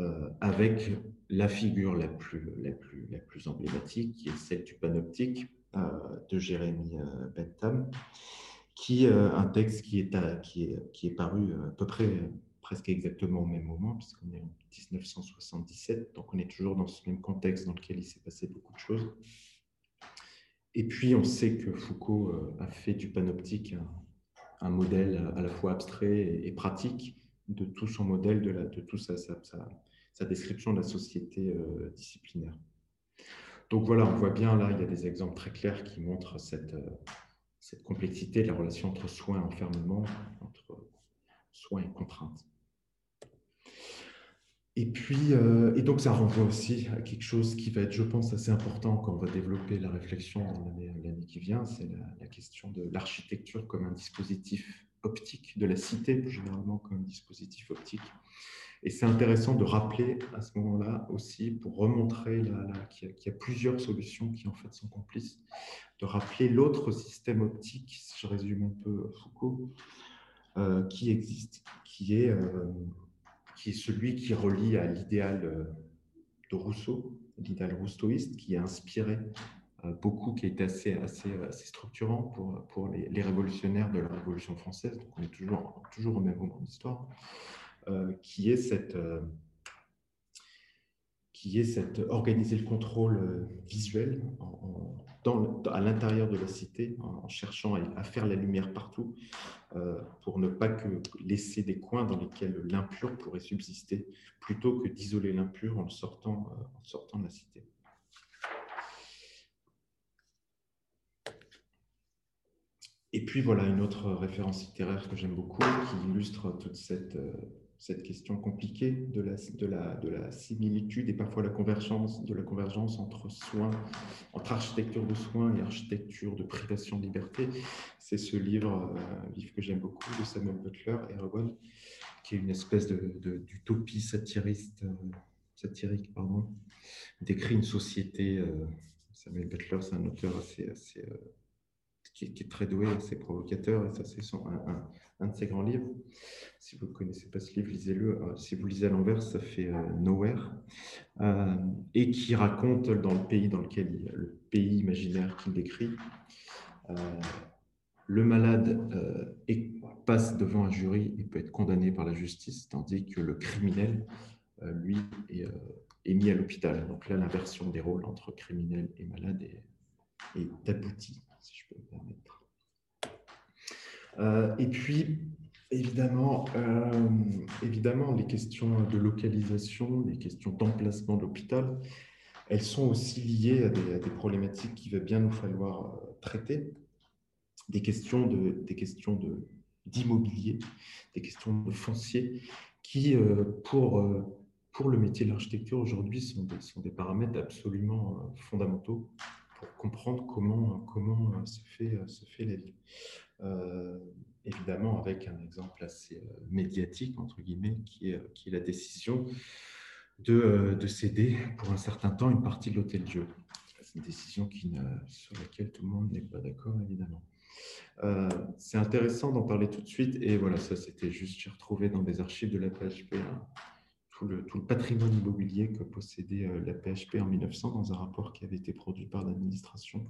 Euh, avec la figure la plus, la, plus, la plus emblématique, qui est celle du panoptique euh, de Jérémy euh, Bentham, qui un texte qui est, qui est, qui est paru à peu près presque exactement au même moment, puisqu'on est en 1977, donc on est toujours dans ce même contexte dans lequel il s'est passé beaucoup de choses. Et puis, on sait que Foucault a fait du panoptique un, modèle à la fois abstrait et pratique de tout son modèle, de, la, de tout sa, sa, description de la société euh, disciplinaire. Donc voilà, on voit bien là, il y a des exemples très clairs qui montrent cette, euh, complexité de la relation entre soins et enfermement, entre soins et contraintes. Et puis, euh, et donc ça renvoie aussi à quelque chose qui va être, je pense, assez important quand on va développer la réflexion dans l'année qui vient, c'est la, question de l'architecture comme un dispositif optique de la cité, généralement comme dispositif optique. Et c'est intéressant de rappeler à ce moment-là aussi, pour remontrer qu'il y, a plusieurs solutions qui en fait sont complices, de rappeler l'autre système optique, si je résume un peu Foucault, euh, qui existe, qui est, euh, qui est celui qui relie à l'idéal euh, de Rousseau, l'idéal rousseauiste, qui est inspiré beaucoup qui a assez, assez, assez structurant pour, pour les, les, révolutionnaires de la Révolution française. Donc on est toujours, toujours au même moment d'histoire, qui est cette qui est cette, organiser le contrôle euh, visuel à l'intérieur de la cité, en, cherchant à, faire la lumière partout, euh, pour ne pas que laisser des coins dans lesquels l'impur pourrait subsister, plutôt que d'isoler l'impur en, sortant, euh, en sortant de la cité. Et puis voilà une autre référence littéraire que j'aime beaucoup, qui illustre toute cette cette question compliquée de la, de la, de la similitude et parfois la convergence, de la convergence entre soins, entre architecture de soins et architecture de privation de liberté. C'est ce livre, euh, livre que j'aime beaucoup de Samuel Butler, qui est une espèce d'utopie de, satiriste, euh, satirique, pardon, décrit une société. Euh, Samuel Butler, c'est un auteur assez, assez qui, est très doué, assez provocateur, et ça, c'est un, de ses grands livres. Si vous ne connaissez pas ce livre, lisez-le. Euh, si vous lisez à l'envers, ça fait euh, Nowhere, euh, et qui raconte dans le pays dans lequel il, le pays imaginaire qu'il décrit, le malade passe devant un jury et peut être condamné par la justice, tandis que le criminel, lui, est, mis à l'hôpital. Donc là, l'inversion des rôles entre criminel et malade est aboutie si je peux me permettre. Euh, et puis, évidemment, euh, évidemment, les questions de localisation, les questions d'emplacement de l'hôpital, elles sont aussi liées à des, problématiques qu'il va bien nous falloir euh, traiter, des questions de, des questions de d'immobilier, des questions de foncier, qui, pour, pour le métier de l'architecture aujourd'hui, sont sont des paramètres absolument fondamentaux comprendre comment, comment euh, se, fait, euh, se fait la vie. Euh, évidemment, avec un exemple assez médiatique, entre guillemets, qui est, qui est la décision de, de, céder pour un certain temps une partie de l'hôtel-dieu. C'est une décision qui sur laquelle tout le monde n'est pas d'accord, évidemment. c'est intéressant d'en parler tout de suite. Et voilà, ça, c'était juste, j'ai retrouvé dans des archives de la PHP tout le, patrimoine immobilier que possédait euh, la PHP en 1900 dans un rapport qui avait été produit par l'administration.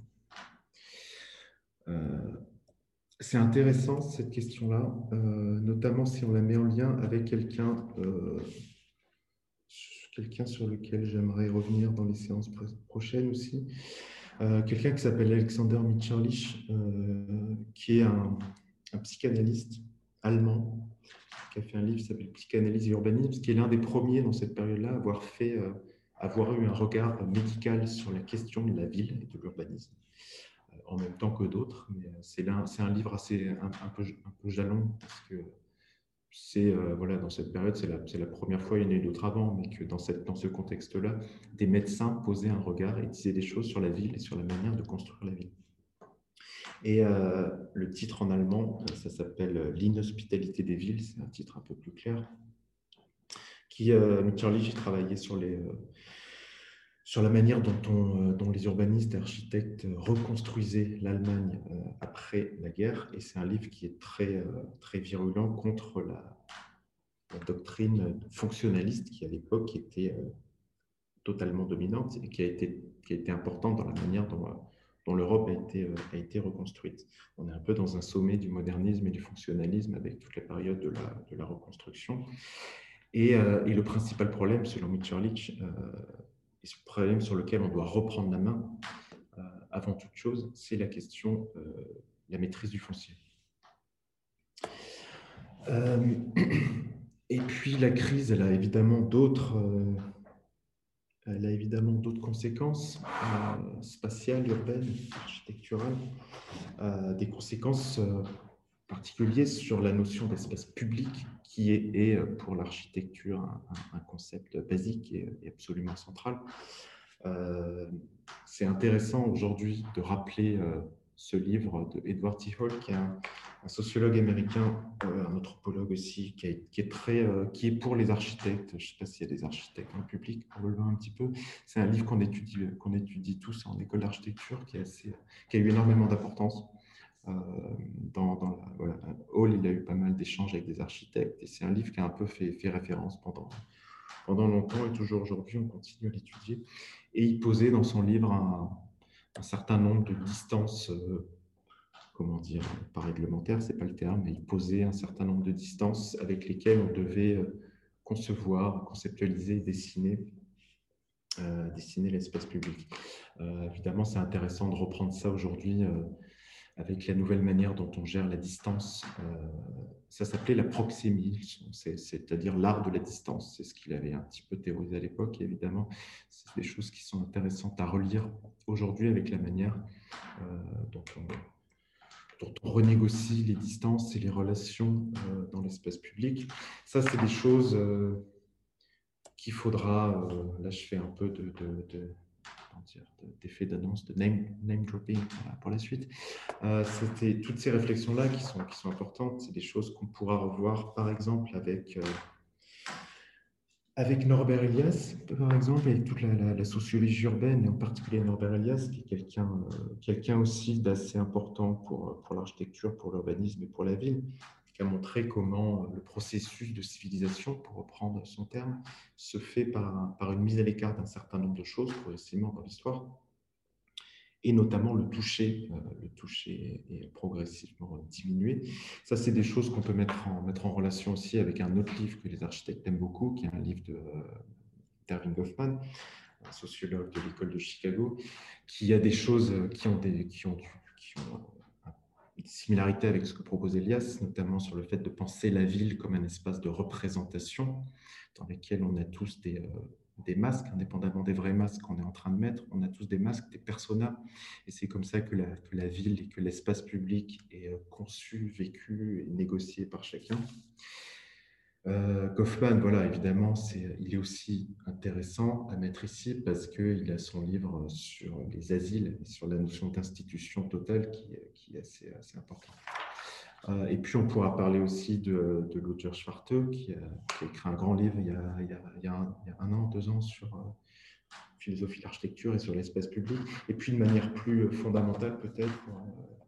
Euh, c'est intéressant cette question-là, euh, notamment si on la met en lien avec quelqu'un quelqu'un sur lequel j'aimerais revenir dans les séances prochaines aussi. quelqu'un qui s'appelle Alexander Mitscherlich, qui est un, un, psychanalyste allemand qui a fait un livre qui s'appelle Psychanalyse et urbanisme, qui est l'un des premiers dans cette période-là à avoir, fait, euh, avoir eu un regard médical sur la question de la ville et de l'urbanisme, euh, en même temps que d'autres. Mais euh, c'est un, un livre assez un, peu, un peu jalon, parce que c'est voilà, dans cette période, c'est la, la, première fois, il y en a eu d'autres avant, mais que dans, cette, dans ce contexte-là, des médecins posaient un regard et disaient des choses sur la ville et sur la manière de construire la ville. Et euh, le titre en allemand, ça s'appelle euh, L'inhospitalité des villes, c'est un titre un peu plus clair. Qui, euh, j'ai travaillé sur, les, euh, sur la manière dont, on, dont les urbanistes et architectes reconstruisaient l'Allemagne après la guerre. Et c'est un livre qui est très, très virulent contre la, la doctrine fonctionnaliste qui, à l'époque, était totalement dominante et qui a été, qui a été importante dans la manière dont dont l'Europe a été, euh, a été reconstruite. On est un peu dans un sommet du modernisme et du fonctionnalisme avec toute la période de la, de la reconstruction. Et, euh, le principal problème, selon Mitscherlich, euh, et ce problème sur lequel on doit reprendre la main avant toute chose, c'est la question de la maîtrise du foncier. et puis la crise, elle a évidemment d'autres elle a évidemment d'autres conséquences euh, spatiales, urbaines, architecturales, euh, des conséquences euh, particulières sur la notion d'espace public qui est, pour l'architecture un, concept basique et, et absolument central. C'est intéressant aujourd'hui de rappeler ce livre de Edward T. Hall, qui est un, sociologue américain, euh, un anthropologue aussi, qui, est, euh, qui est pour les architectes. Je ne sais pas s'il y a des architectes en public, pour le un petit peu. C'est un livre qu'on étudie, qu'on étudie tous en école d'architecture, qui, a eu énormément d'importance. Euh, dans. Hall, il a eu pas mal d'échanges avec des architectes, c'est un livre qui a un peu fait, fait référence pendant, pendant longtemps, et toujours aujourd'hui, on continue à l'étudier. Et il posait dans son livre un un certain nombre de distances, comment dire, pas réglementaires, c'est pas le terme, mais il posait un certain nombre de distances avec lesquelles on devait concevoir, conceptualiser, dessiner dessiner l'espace public. évidemment, c'est intéressant de reprendre ça aujourd'hui avec la nouvelle manière dont on gère la distance. Euh, ça s'appelait la proxémie, c'est-à-dire l'art de la distance. C'est ce qu'il avait un petit peu théorisé à l'époque. évidemment, c'est des choses qui sont intéressantes à relire aujourd'hui avec la manière euh, dont, on, renégocie les distances et les relations euh, dans l'espace public. Ça, c'est des choses qu'il faudra, là je fais un peu de d'effet d'annonce, de name, name dropping pour la suite. Euh, C'était toutes ces réflexions-là qui sont, qui sont importantes. C'est des choses qu'on pourra revoir, par exemple, avec, euh, avec Norbert Elias, par exemple, et toute la, sociologie urbaine, et en particulier Norbert Elias, qui est quelqu'un euh, quelqu'un aussi d'assez important pour, pour l'architecture, pour l'urbanisme et pour la ville, qui a montré comment le processus de civilisation, pour reprendre son terme, se fait par, par une mise à l'écart d'un certain nombre de choses progressivement dans l'histoire, et notamment le toucher. Euh, le toucher est progressivement diminué. Ça, c'est des choses qu'on peut mettre en, mettre en relation aussi avec un autre livre que les architectes aiment beaucoup, qui est un livre de Darwin Goffman, un sociologue de l'école de Chicago, qui a des choses qui ont, des, qui ont, ont similarité avec ce que propose Elias, notamment sur le fait de penser la ville comme un espace de représentation dans lequel on a tous des, euh, des masques, indépendamment des vrais masques qu'on est en train de mettre, on a tous des masques, des personas, et c'est comme ça que la, que la ville et que l'espace public est euh, conçu, vécu et négocié par chacun. Euh, Kaufman, voilà, évidemment, c'est, il est aussi intéressant à mettre ici parce qu'il a son livre sur les asiles sur la notion d'institution totale qui, qui est assez, assez important. Euh, et puis, on pourra parler aussi de, de Ludger Schwarte, qui, a, écrit un grand livre il y a, il y a, un, an, deux ans sur euh, philosophie de l'architecture et sur l'espace public. Et puis, de manière plus fondamentale, peut-être,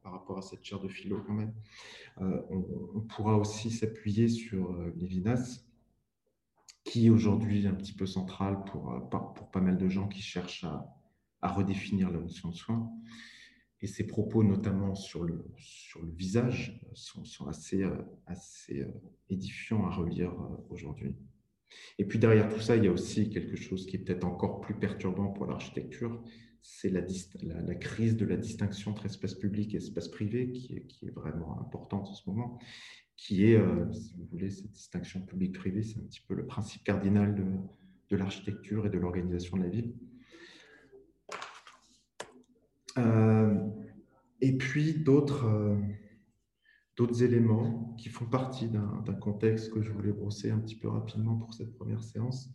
par rapport à cette chaire de philo quand même, euh, on, pourra aussi s'appuyer sur euh, Lévinas, qui est aujourd'hui un petit peu central pour, euh, pour pas mal de gens qui cherchent à, redéfinir la notion de soin. Et ses propos, notamment sur le, visage, sont, assez, assez édifiants à relire aujourd'hui. Et puis derrière tout ça, il y a aussi quelque chose qui est peut-être encore plus perturbant pour l'architecture, c'est la, crise de la distinction entre espace public et espace privé qui est, vraiment importante en ce moment, qui est, euh, si vous voulez, cette distinction public-privé, c'est un petit peu le principe cardinal de l'architecture et de l'organisation de la ville. Euh, et puis d'autres euh, d'autres éléments qui font partie d'un contexte que je voulais brosser un petit peu rapidement pour cette première séance.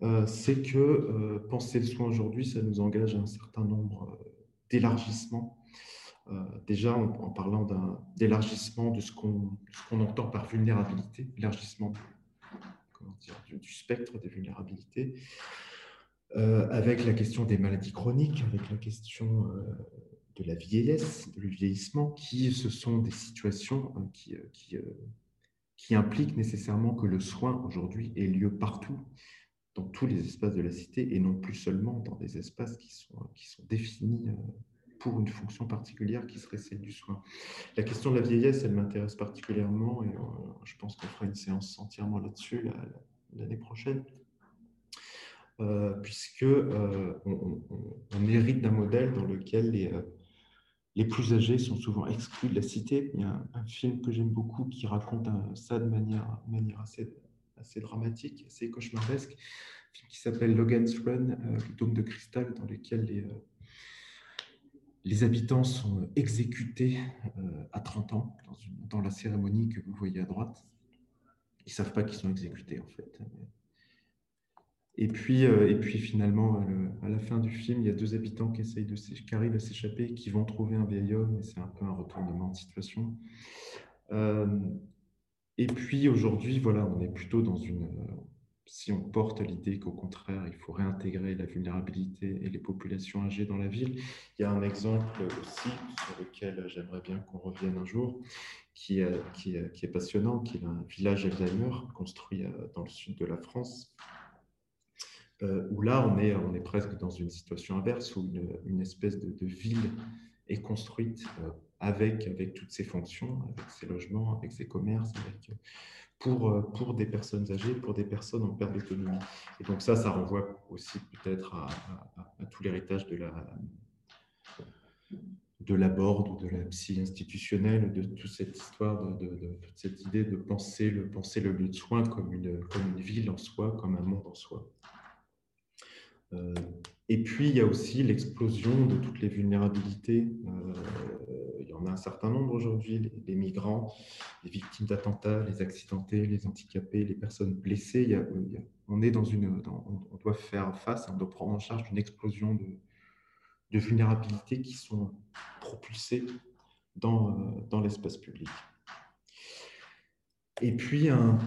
Euh, c'est que penser le soin aujourd'hui, ça nous engage à un certain nombre d'élargissements. déjà en, parlant d'un élargissement de ce qu'on entend par vulnérabilité, élargissement du, spectre des vulnérabilités, avec la question des maladies chroniques, avec la question de la vieillesse, du vieillissement, qui ce sont des situations qui, qui, qui impliquent nécessairement que le soin aujourd'hui ait lieu partout dans tous les espaces de la cité et non plus seulement dans des espaces qui sont, qui sont définis euh, pour une fonction particulière qui serait celle du soin. La question de la vieillesse, elle m'intéresse particulièrement et euh, je pense qu'on fera une séance entièrement là-dessus l'année prochaine. Euh, puisque on, hérite d'un modèle dans lequel les, les plus âgés sont souvent exclus de la cité. Il y a un, film que j'aime beaucoup qui raconte ça de manière, manière assez, assez dramatique, assez cauchemardesque, qui s'appelle Logan's Run, euh, le dôme de cristal, dans lequel les, euh, les habitants sont exécutés euh, à 30 ans, dans, la cérémonie que vous voyez à droite. Ils ne savent pas qu'ils sont exécutés, en fait. Et puis, et puis finalement, à la fin du film, il y a deux habitants qui, essayent de qui arrivent à s'échapper, qui vont trouver un vieil homme, et c'est un peu un retournement de situation. Et puis aujourd'hui, voilà, on est plutôt dans une. Si on porte l'idée qu'au contraire, il faut réintégrer la vulnérabilité et les populations âgées dans la ville, il y a un exemple aussi sur lequel j'aimerais bien qu'on revienne un jour, qui est, qui, est, passionnant, qui est un village Alzheimer construit euh, dans le sud de la France, où là, on est, presque dans une situation inverse, où une, espèce de, ville est construite avec, avec toutes ses fonctions, avec ses logements, avec ses commerces, pour, euh, pour des personnes âgées, pour des personnes en perte d'autonomie. Et donc ça, ça renvoie aussi peut-être à, tout l'héritage de la de ou de la psy institutionnelle, de toute cette histoire, de, toute cette idée de penser le, penser lieu de soins comme une ville en soi, comme un monde en soi. Euh, et puis, il y a aussi l'explosion de toutes les vulnérabilités. Euh, il y en a un certain nombre aujourd'hui, les, migrants, les victimes d'attentats, les accidentés, les handicapés, les personnes blessées. on, est dans une, on doit faire face, on doit prendre en charge une explosion de, vulnérabilités qui sont propulsées dans, euh, dans l'espace public. Et puis, un,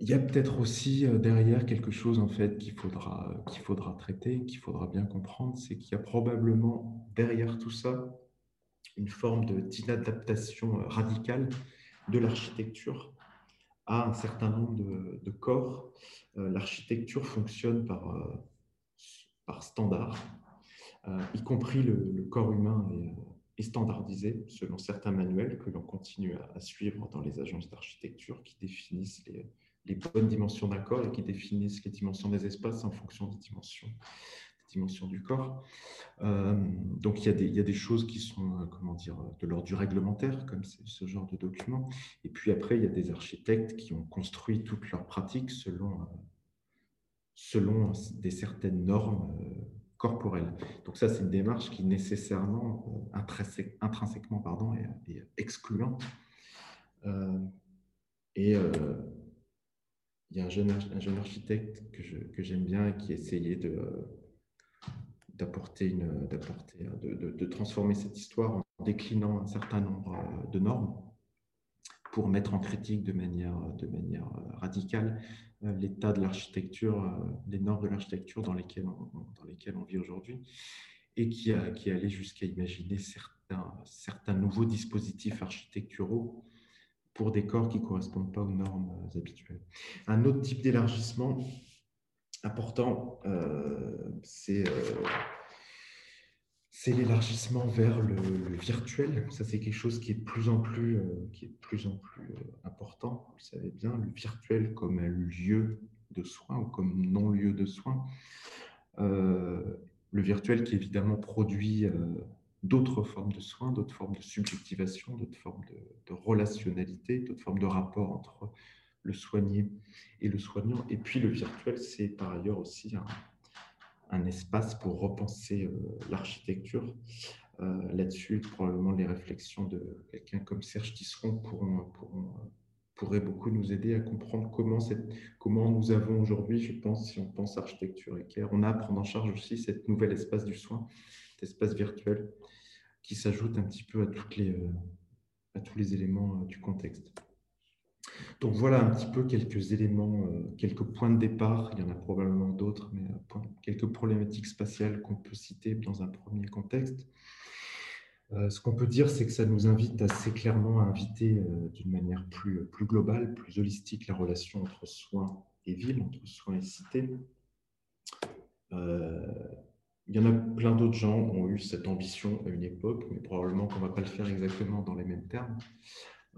il y a peut-être aussi euh, derrière quelque chose en fait qu'il faudra, qu'il faudra traiter, qu'il faudra bien comprendre, c'est qu'il y a probablement derrière tout ça une forme d'inadaptation euh, radicale de l'architecture à un certain nombre de, corps. Euh, l'architecture fonctionne par, par standard, y compris le, corps humain est, standardisé selon certains manuels que l'on continue à suivre dans les agences d'architecture qui définissent les, les bonnes dimensions d'un corps et qui définissent les dimensions des espaces en fonction des dimensions, des dimensions du corps. Euh, donc il y, a des, il y, a des, choses qui sont euh, comment dire, de l'ordre du réglementaire, comme ce genre de document. Et puis après, il y a des architectes qui ont construit toutes leurs pratiques selon, euh, selon des certaines normes corporelles. Donc ça, c'est une démarche qui nécessairement, intrinsèquement, pardon, est excluante. et il y a un jeune, un jeune architecte que, j'aime bien et qui essayait de, d'apporter une, d'apporter, de, de, transformer cette histoire en déclinant un certain nombre euh, de normes pour mettre en critique de manière, de manière euh, radicale euh, l'état de l'architecture, les normes de l'architecture dans lesquelles on, dans lesquelles on vit aujourd'hui, et qui, a, qui allait jusqu'à imaginer certains, certains nouveaux dispositifs architecturaux pour des corps qui ne correspondent pas aux normes euh, habituelles. Un autre type d'élargissement important, euh, euh, c'est l'élargissement vers le, virtuel. Ça, c'est quelque chose qui est de plus en plus, qui est plus, en plus important. Vous le savez bien, le virtuel comme lieu de soins ou comme non-lieu de soins. le virtuel qui évidemment produit d'autres formes de soins, d'autres formes de subjectivation, d'autres formes de, relationnalité, d'autres formes de rapport entre le soigné et le soignant. Et puis le virtuel, c'est par ailleurs aussi un, espace pour repenser euh, l'architecture. Euh, là-dessus, probablement les réflexions de quelqu'un comme Serge Tisseron pourraient beaucoup nous aider à comprendre comment, cette, nous avons aujourd'hui, je pense, si on pense architecture care, on a à prendre en charge aussi cet nouvel espace du soin, cet espace virtuel qui s'ajoute un petit peu à, toutes les, euh, à tous les éléments euh, du contexte. Donc voilà un petit peu quelques éléments, euh, quelques points de départ. Il y en a probablement d'autres, mais quelques problématiques spatiales qu'on peut citer dans un premier contexte. ce qu'on peut dire, c'est que ça nous invite assez clairement à inviter d'une manière plus, plus globale, plus holistique, la relation entre soins et ville, entre soins et cité. Il y en a plein d'autres gens qui ont eu cette ambition à une époque, mais probablement qu'on ne va pas le faire exactement dans les mêmes termes.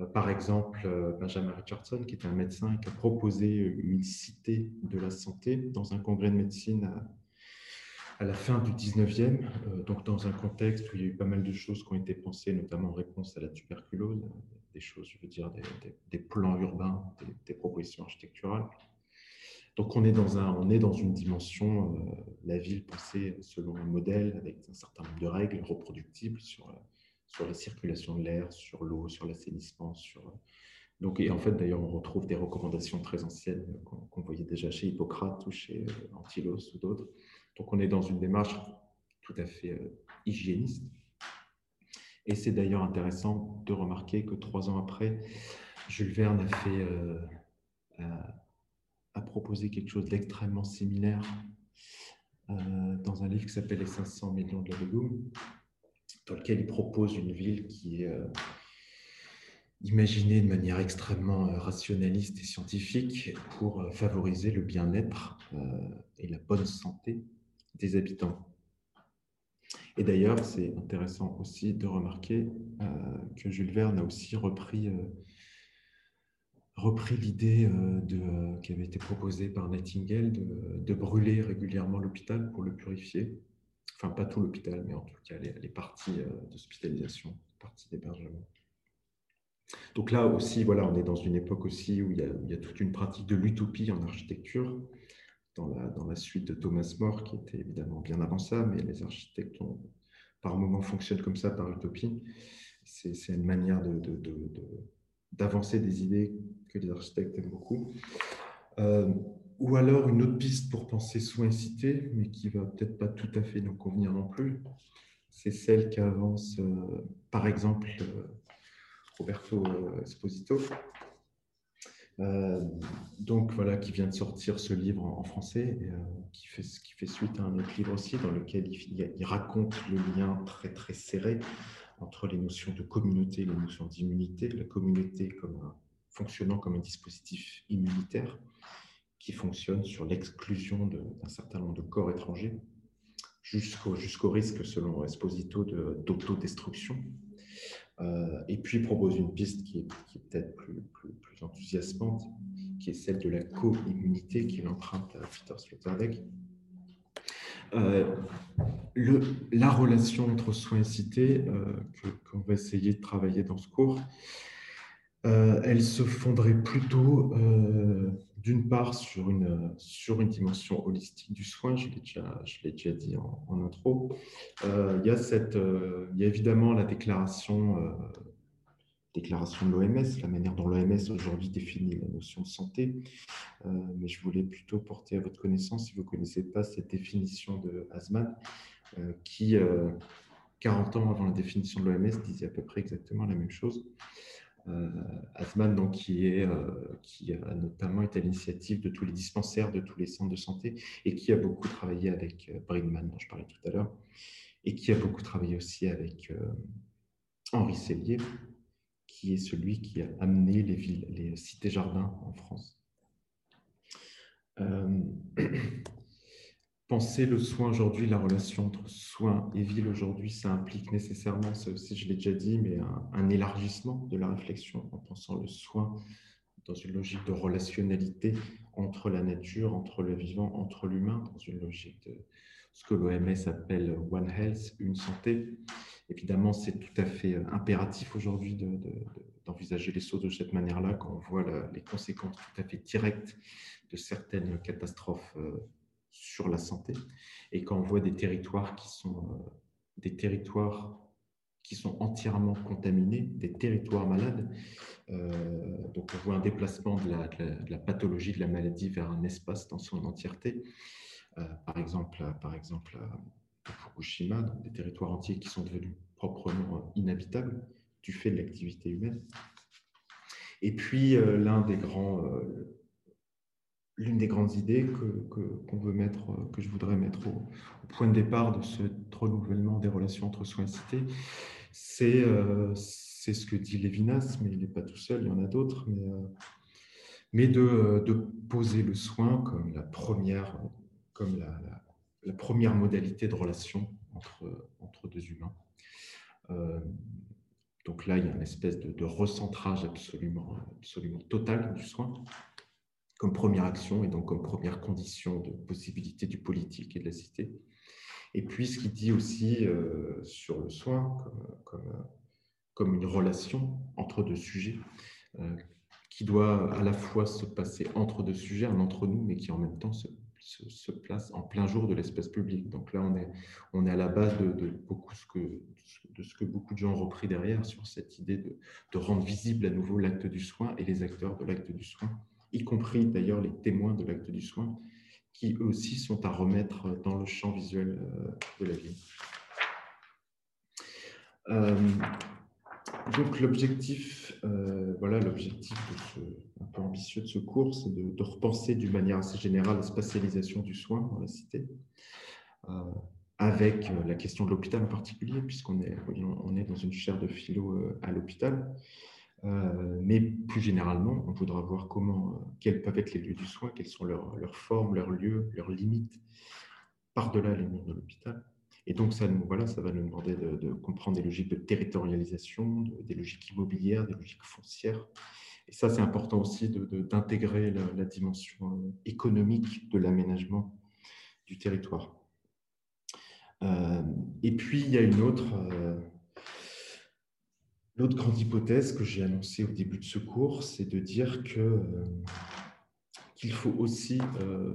Euh, par exemple, euh, Benjamin Richardson, qui est un médecin qui a proposé une cité de la santé dans un congrès de médecine à, la fin du 19e, euh, donc dans un contexte où il y a eu pas mal de choses qui ont été pensées, notamment en réponse à la tuberculose, des choses, je veux dire, des, plans urbains, des propositions architecturales. Donc on est dans, un, on est dans une dimension, euh, la ville pensée selon un modèle avec un certain nombre de règles reproductibles sur, euh, sur la circulation de l'air, sur l'eau, sur l'assainissement. Sur, euh, donc, et en fait, d'ailleurs, on retrouve des recommandations très anciennes qu'on voyait déjà chez Hippocrate ou chez Antilos ou d'autres. Donc on est dans une démarche tout à fait hygiéniste. Et c'est d'ailleurs intéressant de remarquer que trois ans après, Jules Verne a fait a proposé quelque chose d'extrêmement similaire euh, dans un livre qui s'appelle Les 500 millions de la dans lequel il propose une ville qui est, euh, imaginé de manière extrêmement rationaliste et scientifique pour favoriser le bien-être et la bonne santé des habitants. Et d'ailleurs, c'est intéressant aussi de remarquer que Jules Verne a aussi repris repris l'idée euh, euh, qui avait été proposée par Nightingale de, brûler régulièrement l'hôpital pour le purifier. Enfin, pas tout l'hôpital, mais en tout cas les, parties euh, d'hospitalisation, parties d'hébergement. Donc là aussi, voilà, on est dans une époque aussi où il y a, toute une pratique de l'utopie en architecture, dans la, dans la, suite de Thomas More, qui était évidemment bien avant ça, mais les architectes ont, par moments fonctionnent comme ça par utopie. C'est une manière de, d'avancer des idées les architectes aiment beaucoup. Euh, ou alors une autre piste pour penser soin cité, mais qui va peut-être pas tout à fait nous convenir non plus, c'est celle qu'avance euh, par exemple euh, Roberto Esposito, donc voilà, qui vient de sortir ce livre en, français, qui, fait, qui fait suite à un autre livre aussi, dans lequel il, il raconte le lien très très serré entre les notions de communauté et les notions d'immunité, la communauté comme fonctionnant comme un dispositif immunitaire qui fonctionne sur l'exclusion d'un certain nombre de corps étrangers, jusqu'au jusqu'au risque, selon Esposito, d'autodestruction. Euh, et puis propose une piste qui est, peut-être plus, plus, enthousiasmante, qui est celle de la co-immunité qu'il emprunte à Peter Sloterdijk, euh, la relation entre soins et cité euh, qu'on va essayer de travailler dans ce cours, euh, elle se fonderait plutôt d'une part sur une, sur une dimension holistique du soin, je l'ai déjà, je déjà dit en, intro. il, y a y a évidemment la déclaration déclaration de l'OMS, la manière dont l'OMS aujourd'hui définit la notion de santé. Euh, mais je voulais plutôt porter à votre connaissance, si vous ne connaissez pas cette définition de Hasman, euh, qui, 40 euh, ans avant la définition de l'OMS, disait à peu près exactement la même chose. Hasman, donc, qui, est, qui a notamment été à l'initiative de tous les dispensaires, de tous les centres de santé, et qui a beaucoup travaillé avec Brinman, dont je parlais tout à l'heure, et qui a beaucoup travaillé aussi avec Henri Sellier, qui est celui qui a amené les, villes, les cités-jardins en France. Euh, penser le soin aujourd'hui, la relation entre soin et ville aujourd'hui, ça implique nécessairement, ça aussi je l'ai déjà dit, mais un, élargissement de la réflexion en pensant le soin dans une logique de relationnalité entre la nature, entre le vivant, entre l'humain, dans une logique de ce que l'OMS appelle One Health, une santé, Évidemment, c'est tout à fait euh, impératif aujourd'hui d'envisager les choses de cette manière-là quand on voit les conséquences tout à fait directes de certaines catastrophes euh, sur la santé et quand on voit des territoires qui sont euh, des territoires qui sont entièrement contaminés, des territoires malades. donc on voit un déplacement de la, pathologie, de la maladie vers un espace dans son entièreté. par exemple, par exemple Fukushima, des territoires entiers qui sont devenus proprement inhabitables du fait de l'activité humaine. Et puis, euh, l'un des grands, euh, l'une des grandes idées que, qu'on veut mettre, euh, que je voudrais mettre au, point de départ de ce renouvellement des relations entre soins et cité, c'est, c'est ce que dit Lévinas, mais il n'est pas tout seul, il y en a d'autres, mais, mais de, de, poser le soin comme la première, comme la, la première modalité de relation entre, entre deux humains. Euh, donc là, il y a une espèce de, recentrage absolument, absolument total du soin comme première action et donc comme première condition de possibilité du politique et de la cité. Et puis ce qu'il dit aussi euh, sur le soin comme, une relation entre deux sujets euh, qui doit à la fois se passer entre deux sujets, un entre nous, mais qui en même temps se place en plein jour de l'espace public. Donc là, on est, à la base de, beaucoup ce que, de ce que beaucoup de gens ont repris derrière sur cette idée de rendre visible à nouveau l'acte du soin et les acteurs de l'acte du soin, y compris d'ailleurs les témoins de l'acte du soin, qui eux aussi sont à remettre dans le champ visuel euh, de la vie. Euh, donc l'objectif, euh, voilà l'objectif un peu ambitieux de ce cours, c'est de, repenser d'une manière assez générale la spatialisation du soin dans la cité, avec la question de l'hôpital en particulier, puisqu'on est, on est dans une chaire de philo à l'hôpital. Euh, mais plus généralement, on voudra voir comment, euh, quels peuvent être les lieux du soin, quelles sont leurs, formes, leurs lieux, leurs limites, par-delà les murs de l'hôpital. Et donc, ça, voilà, ça va nous demander de, comprendre des logiques de territorialisation, des logiques immobilières, des logiques foncières. Et ça, c'est important aussi d'intégrer la, la, dimension euh, économique de l'aménagement du territoire. et puis, il y a une autre, L'autre grande hypothèse que j'ai annoncée au début de ce cours, c'est de dire euh, qu'il faut aussi euh,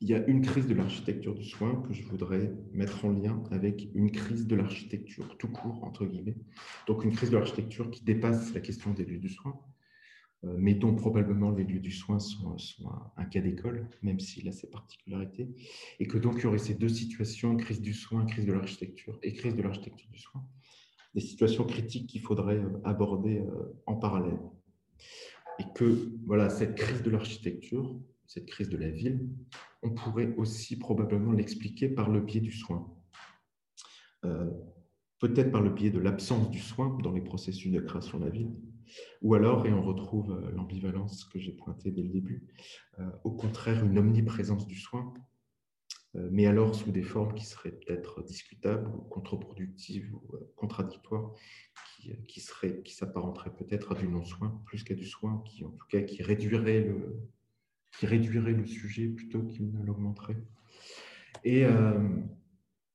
il y a une crise de l'architecture du soin que je voudrais mettre en lien avec une crise de l'architecture tout court, entre guillemets. Donc une crise de l'architecture qui dépasse la question des lieux du soin, euh, mais dont probablement les lieux du soin sont, un, cas d'école, même s'il a ses particularités, et que donc il y aurait ces deux situations, crise du soin, crise de l'architecture et crise de l'architecture du soin, des situations critiques qu'il faudrait euh, aborder euh, en parallèle. Et que voilà, cette crise de l'architecture, cette crise de la ville, on pourrait aussi probablement l'expliquer par le biais du soin. Euh, peut-être par le biais de l'absence du soin dans les processus de création de la ville, ou alors, et on retrouve l'ambivalence que j'ai pointée dès le début, au contraire, une omniprésence du soin mais alors sous des formes qui seraient peut-être discutables ou contre-productives ou euh, contradictoires, qui, euh, qui, qui s'apparenteraient peut-être à du non-soin plus qu'à du soin, qui en tout cas qui réduirait le, qui réduirait le sujet plutôt qu'il ne l'augmenterait. Et,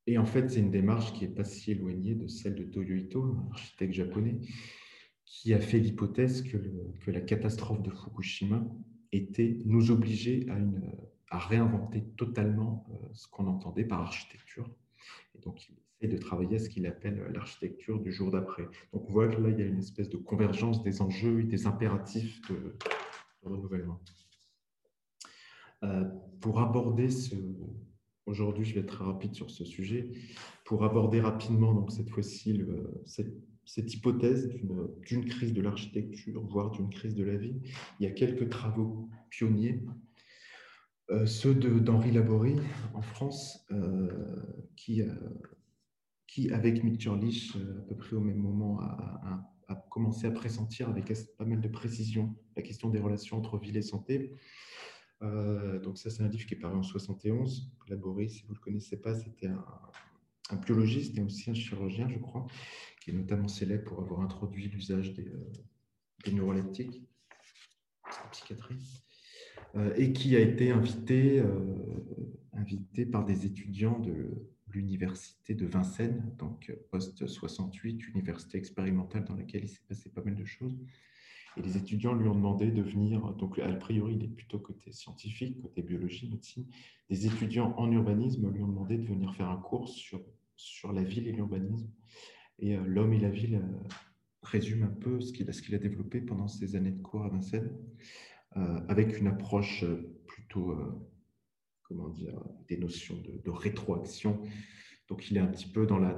et, en fait, c'est une démarche qui n'est pas si éloignée de celle de Toyo Ito, un architecte japonais, qui a fait l'hypothèse que, que la catastrophe de Fukushima était nous obliger à une à réinventer totalement euh, ce qu'on entendait par architecture. Et donc, il essaie de travailler à ce qu'il appelle l'architecture du jour d'après. Donc, on voit que là, il y a une espèce de convergence des enjeux et des impératifs de, renouvellement. Euh, pour aborder ce... Aujourd'hui, je vais être très rapide sur ce sujet. Pour aborder rapidement, donc cette fois-ci, cette, cette, hypothèse d'une crise de l'architecture, voire d'une crise de la vie, il y a quelques travaux pionniers euh, ceux d'Henri Laborie en France, euh, qui, euh, qui, avec Mitscherlich, à peu près au même moment, a, commencé à pressentir avec pas mal de précision la question des relations entre ville et santé. donc ça, c'est un livre qui est paru en 71. Laborie, si vous ne le connaissez pas, c'était un, biologiste et aussi un chirurgien, je crois, qui est notamment célèbre pour avoir introduit l'usage des, des neuroleptiques en psychiatrie. Euh, et qui a été invité, euh, invité par des étudiants de l'université de Vincennes, donc post-68, université expérimentale dans laquelle il s'est passé pas mal de choses. Et les étudiants lui ont demandé de venir, donc a priori il est plutôt côté scientifique, côté biologie, médecine, des étudiants en urbanisme lui ont demandé de venir faire un cours sur, sur la ville et l'urbanisme. Et euh, l'homme et la ville résume un peu ce qu'il a, qu'il a développé pendant ces années de cours à Vincennes. Euh, avec une approche euh, plutôt, euh, comment dire, des notions de, rétroaction. Donc, il est un petit peu dans la,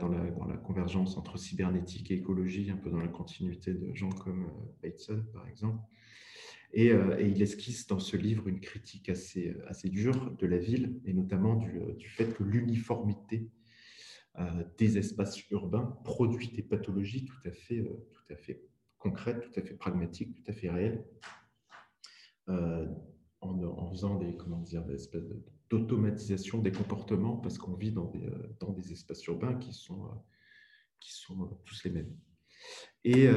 convergence entre cybernétique et écologie, un peu dans la continuité de gens comme Bateson, par exemple. Et, il esquisse dans ce livre une critique assez, assez dure de la ville, et notamment du, du fait que l'uniformité des espaces urbains produit des pathologies tout à fait, tout à fait concrètes, tout à fait pragmatiques, tout à fait réelles, euh, en, faisant des, comment dire, des espèces d'automatisation des comportements parce qu'on vit dans des, euh, dans des espaces urbains qui sont, euh, qui sont tous les mêmes. Et,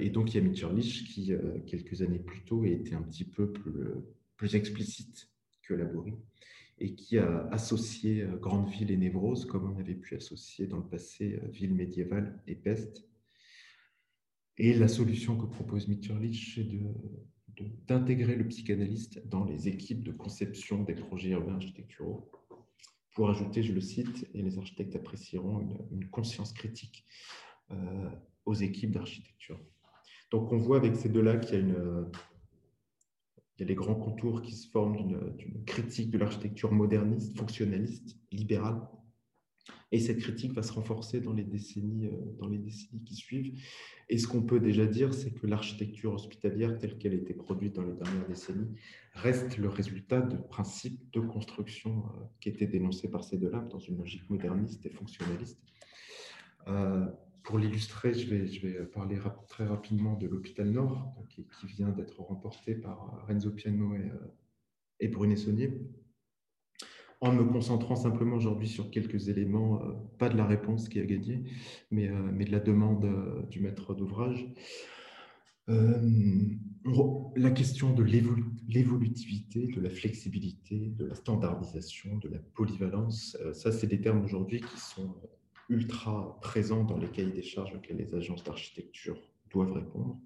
et, donc, il y a Mitscherlich qui, quelques années plus tôt, a été un petit peu plus, explicite que Laborie et qui a associé grande ville et névrose, comme on avait pu associer dans le passé ville médiévale et peste. Et la solution que propose Mitscherlich, c'est de, d'intégrer le psychanalyste dans les équipes de conception des projets urbains architecturaux pour ajouter, je le cite, et les architectes apprécieront une, conscience critique euh, aux équipes d'architecture. Donc on voit avec ces deux-là qu'il y a une, il y a les grands contours qui se forment d'une critique de l'architecture moderniste, fonctionnaliste, libérale, et cette critique va se renforcer dans les décennies, euh, dans les décennies qui suivent. Et ce qu'on peut déjà dire, c'est que l'architecture hospitalière telle qu'elle a été produite dans les dernières décennies reste le résultat de principes de construction euh, qui étaient dénoncés par ces deux-là dans une logique moderniste et fonctionnaliste. Euh, pour l'illustrer, je vais, je vais parler très rapidement de l'hôpital Nord, qui, vient d'être remporté par Renzo Piano et, et Brunet Saunier en me concentrant simplement aujourd'hui sur quelques éléments, euh, pas de la réponse qui a gagné, mais, euh, mais de la demande euh, du maître d'ouvrage. la question de l'évolutivité, de la flexibilité, de la standardisation, de la polyvalence, ça, c'est des termes aujourd'hui qui sont ultra présents dans les cahiers des charges auxquels les agences d'architecture doivent répondre.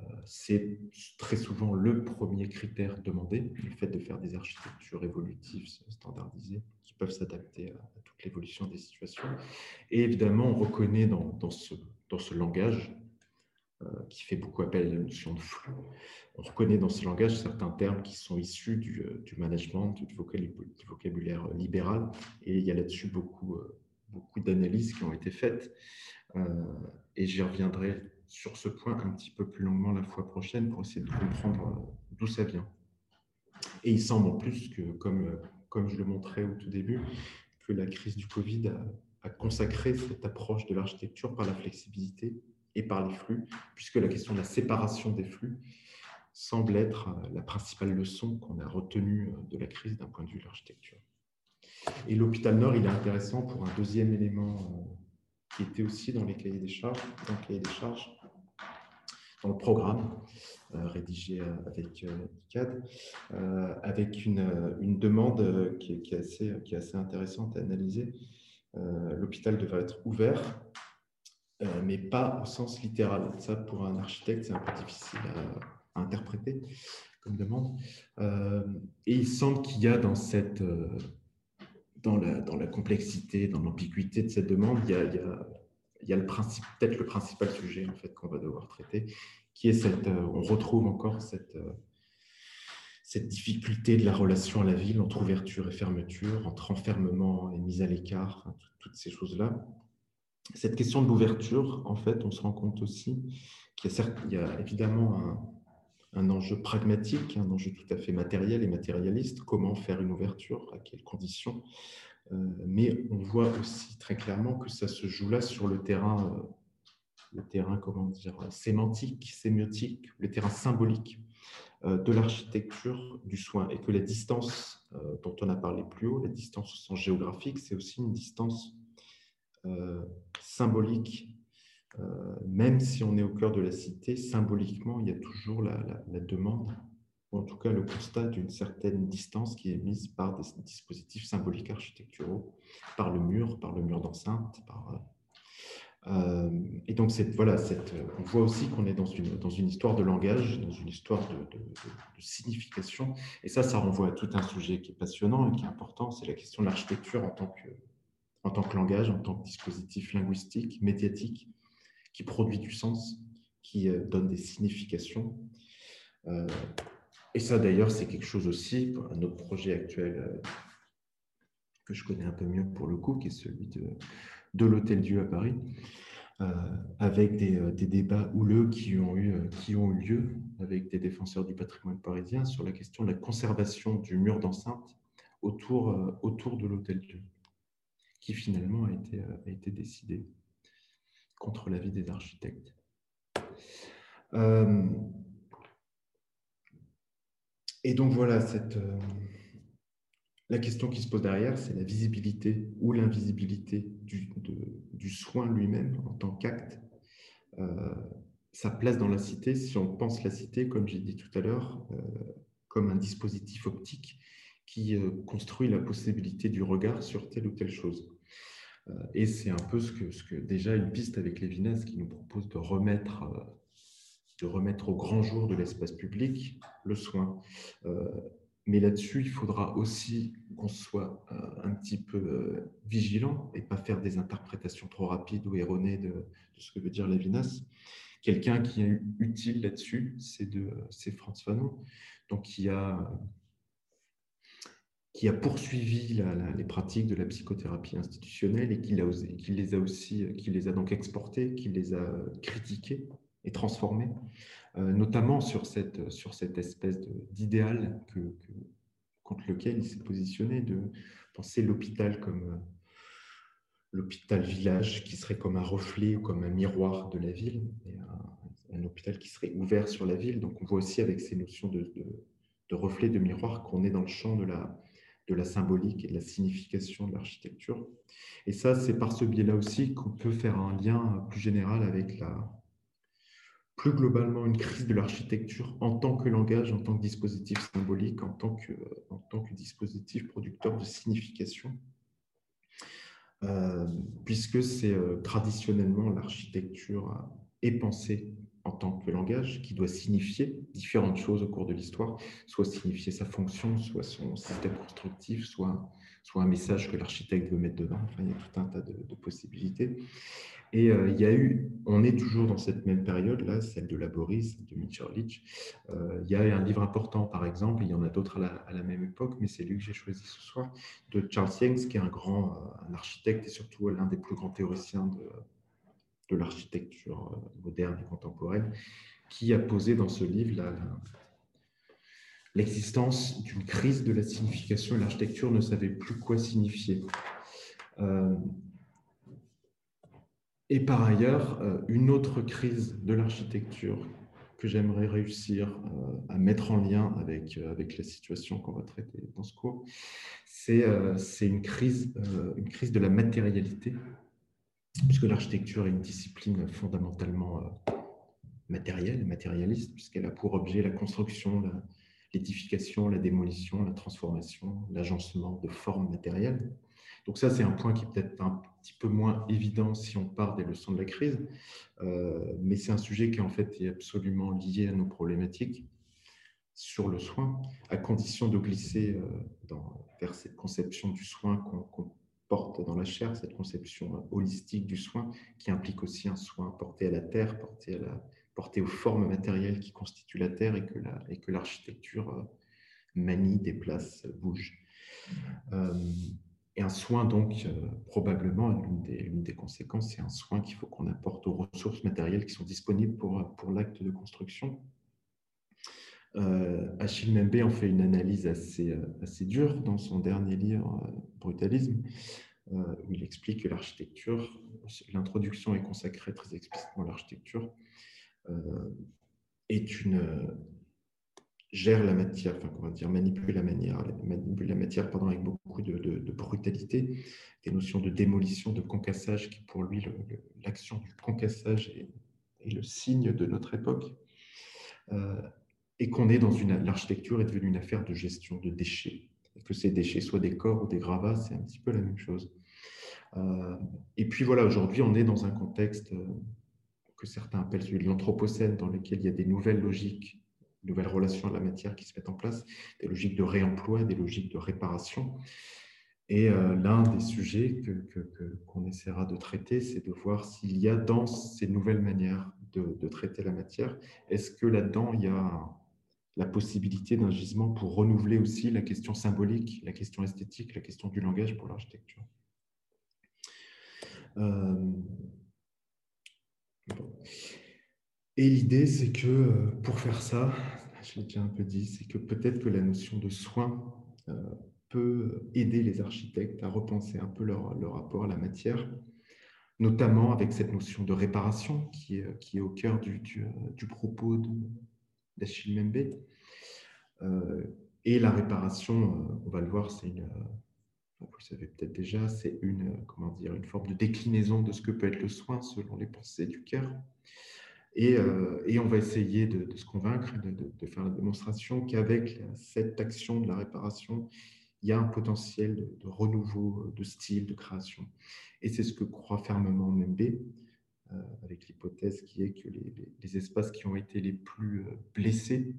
Euh, c'est très souvent le premier critère demandé, le fait de faire des architectures évolutives standardisées qui peuvent s'adapter à, toute l'évolution des situations. Et évidemment, on reconnaît dans, ce, dans ce, langage, euh, qui fait beaucoup appel à la notion de flux, on reconnaît dans ce langage certains termes qui sont issus du, euh, du management, du vocabulaire, libéral, et il y a là-dessus beaucoup, beaucoup d'analyses qui ont été faites, et j'y reviendrai sur ce point un petit peu plus longuement la fois prochaine pour essayer de comprendre euh, d'où ça vient. Et il semble en plus que, comme, euh, comme je le montrais au tout début, que la crise du Covid a, consacré cette approche de l'architecture par la flexibilité et par les flux, puisque la question de la séparation des flux semble être euh, la principale leçon qu'on a retenue de la crise d'un point de vue de l'architecture. Et l'hôpital Nord, il est intéressant pour un deuxième élément qui était aussi dans les cahiers des charges, dans le cahier des charges, dans le programme euh, rédigé euh, avec euh, ICAD, avec une, une demande qui, est assez, qui est assez intéressante à analyser. L'hôpital devrait être ouvert, mais pas au sens littéral. Ça, pour un architecte, c'est un peu difficile à, interpréter comme demande. et il semble qu'il y a dans cette dans la, complexité, dans l'ambiguïté de cette demande, il y a, peut-être le principal sujet qu'on va devoir traiter, qui est cette, euh, on retrouve encore cette, euh, cette difficulté de la relation à la ville entre ouverture et fermeture, entre enfermement et mise à l'écart, toutes ces choses-là. Cette question de l'ouverture, en fait, on se rend compte aussi qu'il y a, évidemment un, enjeu pragmatique, un enjeu tout à fait matériel et matérialiste, comment faire une ouverture, à quelles conditions. Euh, mais on voit aussi très clairement que ça se joue là sur le terrain, euh, le terrain comment dire, sémantique, sémiotique, le terrain symbolique euh, de l'architecture du soin et que la distance dont on a parlé plus haut, la distance au sens géographique, c'est aussi une distance symbolique même si on est au cœur de la cité, symboliquement, il y a toujours la, demande, ou en tout cas le constat d'une certaine distance qui est mise par des dispositifs symboliques architecturaux, par le mur, par le mur d'enceinte, par... Euh, et donc, cette, voilà, on voit aussi qu'on est dans une, dans une histoire de langage, dans une histoire de, de, signification. Et ça, ça renvoie à tout un sujet qui est passionnant et qui est important, c'est la question de l'architecture en, tant que, en tant que langage, en tant que dispositif linguistique, médiatique, qui produit du sens, qui euh, donne des significations. Euh, et ça, d'ailleurs, c'est quelque chose aussi, un autre projet actuel euh, que je connais un peu mieux pour le coup, qui est celui de, l'Hôtel Dieu à Paris, avec des, débats houleux qui ont, eu, lieu avec des défenseurs du patrimoine parisien sur la question de la conservation du mur d'enceinte autour, de l'Hôtel Dieu, qui finalement a été décidé contre l'avis des architectes. Euh, et donc voilà, cette, euh, la question qui se pose derrière, c'est la visibilité ou l'invisibilité du, du, soin lui-même en tant qu'acte. Euh, sa place dans la cité, si on pense la cité, comme j'ai dit tout à l'heure, comme un dispositif optique qui construit la possibilité du regard sur telle ou telle chose. Euh, et c'est un peu ce que, ce que, déjà une piste avec Lévinas qui nous propose de remettre, euh, de remettre au grand jour de l'espace public le soin. Euh, mais là-dessus, il faudra aussi qu'on soit un petit peu vigilant et pas faire des interprétations trop rapides ou erronées de, ce que veut dire Lévinas. Quelqu'un qui est utile là-dessus, c'est Franz Fanon, donc qui a qui a poursuivi les pratiques de la psychothérapie institutionnelle et qui, les a aussi, qui les a donc exportées, qui les a critiquées et transformées, euh, notamment sur cette, sur cette espèce d'idéal contre lequel il s'est positionné, de penser l'hôpital comme l'hôpital village qui serait comme un reflet ou comme un miroir de la ville, un, hôpital qui serait ouvert sur la ville. Donc on voit aussi avec ces notions de, de, reflet, de miroir, qu'on est dans le champ de la, de la symbolique et de la signification de l'architecture. Et ça, c'est par ce biais-là aussi qu'on peut faire un lien plus général avec la, plus globalement une crise de l'architecture en tant que langage, en tant que dispositif symbolique, en tant que, en tant que dispositif producteur de signification. Euh, puisque c'est euh, traditionnellement l'architecture est pensée en tant que langage qui doit signifier différentes choses au cours de l'histoire, soit signifier sa fonction, soit son système constructif, soit, soit un message que l'architecte veut mettre dedans. Enfin, il y a tout un tas de, possibilités. Et euh, il y a eu, on est toujours dans cette même période-là, celle de Laboris, de Mitscherlich. Euh, il y a un livre important, par exemple, il y en a d'autres à, la, même époque, mais c'est lui que j'ai choisi ce soir, de Charles Yanks, qui est un grand euh, architecte et surtout l'un des plus grands théoriciens de, de l'architecture moderne et contemporaine, qui a posé dans ce livre l'existence d'une crise de la signification l'architecture ne savait plus quoi signifier. Et par ailleurs, euh, une autre crise de l'architecture que j'aimerais réussir euh, à mettre en lien avec, euh, avec la situation qu'on va traiter dans ce cours, c'est une, crise, une crise de la matérialité, puisque l'architecture est une discipline fondamentalement matérielle, matérialiste, puisqu'elle a pour objet la construction, l'édification, la démolition, la transformation, l'agencement de formes matérielles. Donc ça, c'est un point qui est peut-être un petit peu moins évident si on part des leçons de la crise, euh, mais c'est un sujet qui en fait est absolument lié à nos problématiques sur le soin, à condition de glisser euh, dans, vers cette conception du soin qu'on porte dans la chair, cette conception holistique du soin, qui implique aussi un soin porté à la terre, porté, à la, porté aux formes matérielles qui constituent la terre et que l'architecture euh, manie, déplace, bouge. Et un soin, donc, euh, probablement, l'une des, des, conséquences, c'est un soin qu'il faut qu'on apporte aux ressources matérielles qui sont disponibles pour, pour l'acte de construction. Euh, Achille Membe en fait une analyse assez, euh, assez dure dans son dernier livre, euh, Brutalisme, où il explique que l'architecture, l'introduction est consacrée très explicitement à l'architecture, est une, gère la matière, enfin, comment dire, manipule la, manière, manipule la matière pardon, avec beaucoup de, brutalité, des notions de démolition, de concassage, qui pour lui, l'action du concassage est, le signe de notre époque, et qu'on est dans une, l'architecture est devenue une affaire de gestion de déchets. Que ces déchets soient des corps ou des gravats, c'est un petit peu la même chose. Euh, et puis voilà, aujourd'hui, on est dans un contexte euh, que certains appellent celui de l'anthropocène, dans lequel il y a des nouvelles logiques nouvelles relations à la matière qui se mettent en place, des logiques de réemploi, des logiques de réparation. Et euh, l'un des sujets qu'on que, essaiera de traiter, c'est de voir s'il y a dans ces nouvelles manières de, traiter la matière, est-ce que là-dedans, il y a la possibilité d'un gisement pour renouveler aussi la question symbolique, la question esthétique, la question du langage pour l'architecture. Euh, et l'idée, c'est que euh, pour faire ça, je l'ai déjà un peu dit, c'est que peut-être que la notion de soin euh, peut aider les architectes à repenser un peu leur, rapport à la matière, notamment avec cette notion de réparation qui est, qui est au cœur du, du, du propos d'Achille Membe. Euh, et la réparation, on va le voir, c'est une, vous le savez peut-être déjà, c'est une, comment dire, une forme de déclinaison de ce que peut être le soin selon les pensées du cœur. Euh, et, on va essayer de, se convaincre, de, de, faire la démonstration qu'avec cette action de la réparation, il y a un potentiel de, renouveau de style, de création. Et c'est ce que croit fermement Membe, euh, avec l'hypothèse qui est que les, espaces qui ont été les plus euh, blessés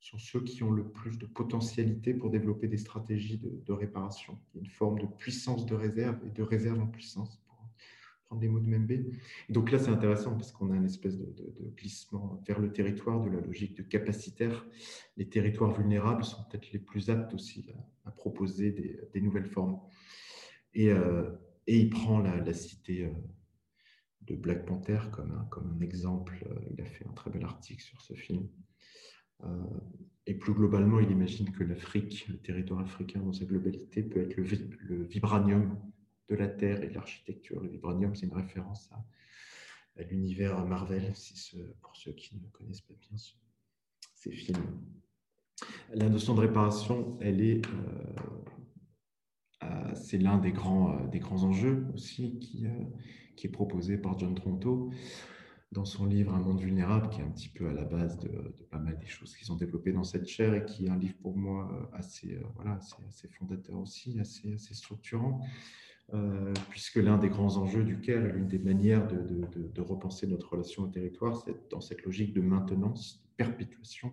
sont ceux qui ont le plus de potentialité pour développer des stratégies de, réparation. Il y a une forme de puissance de réserve et de réserve en puissance des mots de Membe. Et donc là, c'est intéressant parce qu'on a une espèce de, glissement vers le territoire de la logique de capacitaire. Les territoires vulnérables sont peut-être les plus aptes aussi à, proposer des, nouvelles formes. Et, euh, il prend la, cité euh, de Black Panther comme un, comme un exemple. Il a fait un très bel article sur ce film. Euh, et plus globalement, il imagine que l'Afrique, le territoire africain dans sa globalité, peut être le, le vibranium de la Terre et de l'architecture. Le vibranium, c'est une référence à, l'univers Marvel, si pour ceux qui ne connaissent pas bien ces films. La notion de réparation, elle est, euh, c'est l'un des grands, des grands enjeux aussi qui, qui est proposé par John Tronto dans son livre Un monde vulnérable, qui est un petit peu à la base de, pas mal des choses qu'ils ont développées dans cette chaire et qui est un livre pour moi euh, assez, euh, voilà, assez, fondateur aussi, assez, assez structurant, euh, puisque l'un des grands enjeux du CARE et l'une des manières de, de, repenser notre relation au territoire, c'est dans cette logique de maintenance, de perpétuation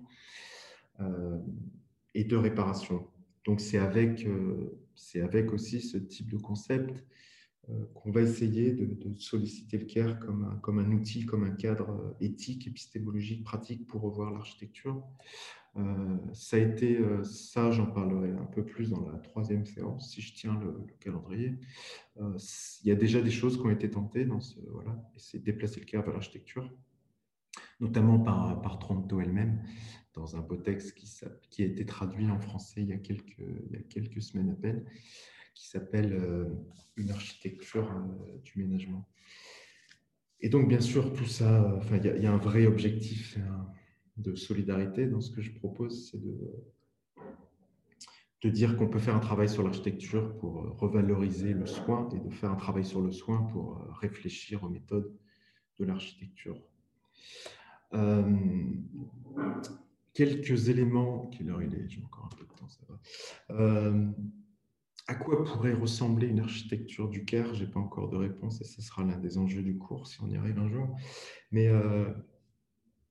et de réparation. Donc c'est avec, c'est avec aussi ce type de concept euh, qu'on va essayer de, solliciter le CARE comme un, comme un, outil, comme un cadre euh, éthique, épistémologique, pratique pour revoir l'architecture. Euh, ça a été, ça j'en parlerai un peu plus dans la troisième séance, si je tiens le, calendrier. il y a déjà des choses qui ont été tentées dans ce, voilà, essayer déplacer le CARE vers l'architecture, notamment par, par Tronto elle-même, dans un beau texte qui, a été traduit en français il y a quelques, semaines à peine qui s'appelle euh, Une architecture euh, du ménagement. Et donc, bien sûr, tout ça, il y, a un vrai objectif de solidarité dans ce que je propose, c'est de, dire qu'on peut faire un travail sur l'architecture pour euh, revaloriser le soin et de faire un travail sur le soin pour réfléchir aux méthodes de l'architecture. Quelques éléments, à quoi pourrait ressembler une architecture du Caire? Je n'ai pas encore de réponse et ce sera l'un des enjeux du cours si on y arrive un jour. Mais euh,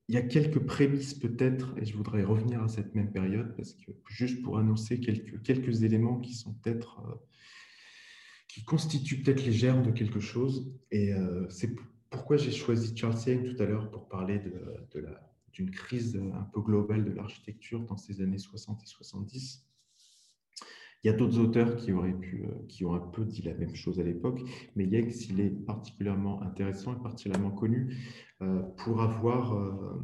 il y a quelques prémices peut-être, et je voudrais revenir à cette même période, parce que juste pour annoncer quelques, éléments qui sont peut-être, euh, qui constituent peut-être les germes de quelque chose. Et euh, c'est pourquoi j'ai choisi Charles Yang tout à l'heure pour parler de la, d'une crise un peu globale de l'architecture dans ces années 60 et 70 il y a d'autres auteurs qui, auraient pu, euh, qui ont un peu dit la même chose à l'époque, mais Yanks, il est particulièrement intéressant et particulièrement connu euh, pour avoir, euh,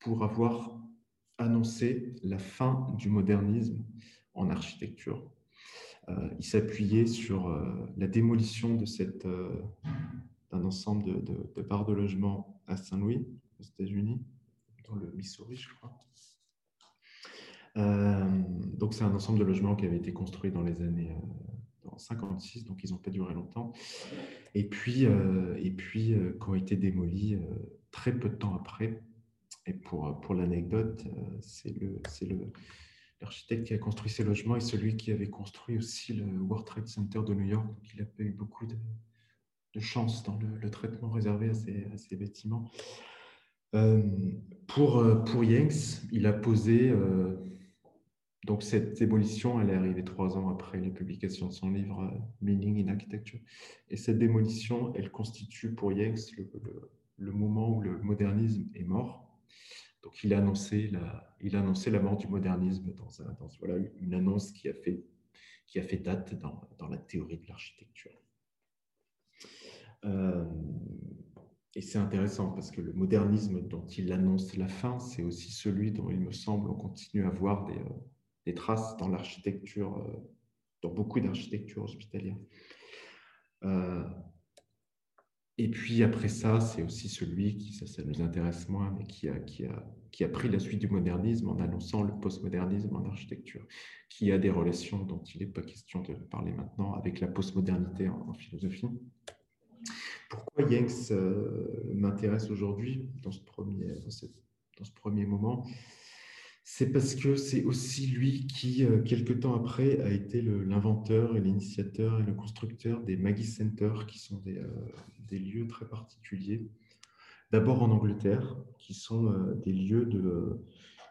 pour avoir annoncé la fin du modernisme en architecture. il s'appuyait sur la démolition d'un ensemble de, de, de parts de logement à Saint-Louis, aux États-Unis, dans le Missouri, je crois. Euh, donc, c'est un ensemble de logements qui avait été construit dans les années 56, euh, donc ils n'ont pas duré longtemps. Et puis, euh, et puis qui ont été démolis très peu de temps après. Et pour, pour l'anecdote, c'est le, le, l'architecte qui a construit ces logements et celui qui avait construit aussi le World Trade Center de New York. Donc, il a eu beaucoup de, chance dans le, traitement réservé à ces, à ces bâtiments. Pour, pour Yanks, il a posé donc cette démolition, elle est arrivée trois ans après les publications de son livre euh, Meaning in Architecture. Et cette démolition, elle constitue pour Yanks le, moment où le modernisme est mort. Donc il a annoncé la, mort du modernisme dans, une annonce qui a fait, date dans, la théorie de l'architecture. Euh, et c'est intéressant parce que le modernisme dont il annonce la fin, c'est aussi celui dont il me semble on continue à voir des, euh, traces dans l'architecture, euh, dans beaucoup d'architecture hospitalière. Euh, et puis après ça, c'est aussi celui qui, ça, nous intéresse moins, mais qui a, qui, a, qui a pris la suite du modernisme en annonçant le postmodernisme en architecture, qui a des relations dont il n'est pas question de parler maintenant avec la postmodernité en philosophie. Pourquoi Yanks euh, m'intéresse aujourd'hui dans, ce premier, dans, premier moment c'est parce que c'est aussi lui qui, euh, quelque temps après, a été l'inventeur et l'initiateur et le constructeur des Maggie Centers, qui sont des, euh, lieux très particuliers. D'abord en Angleterre, qui sont euh, des lieux de,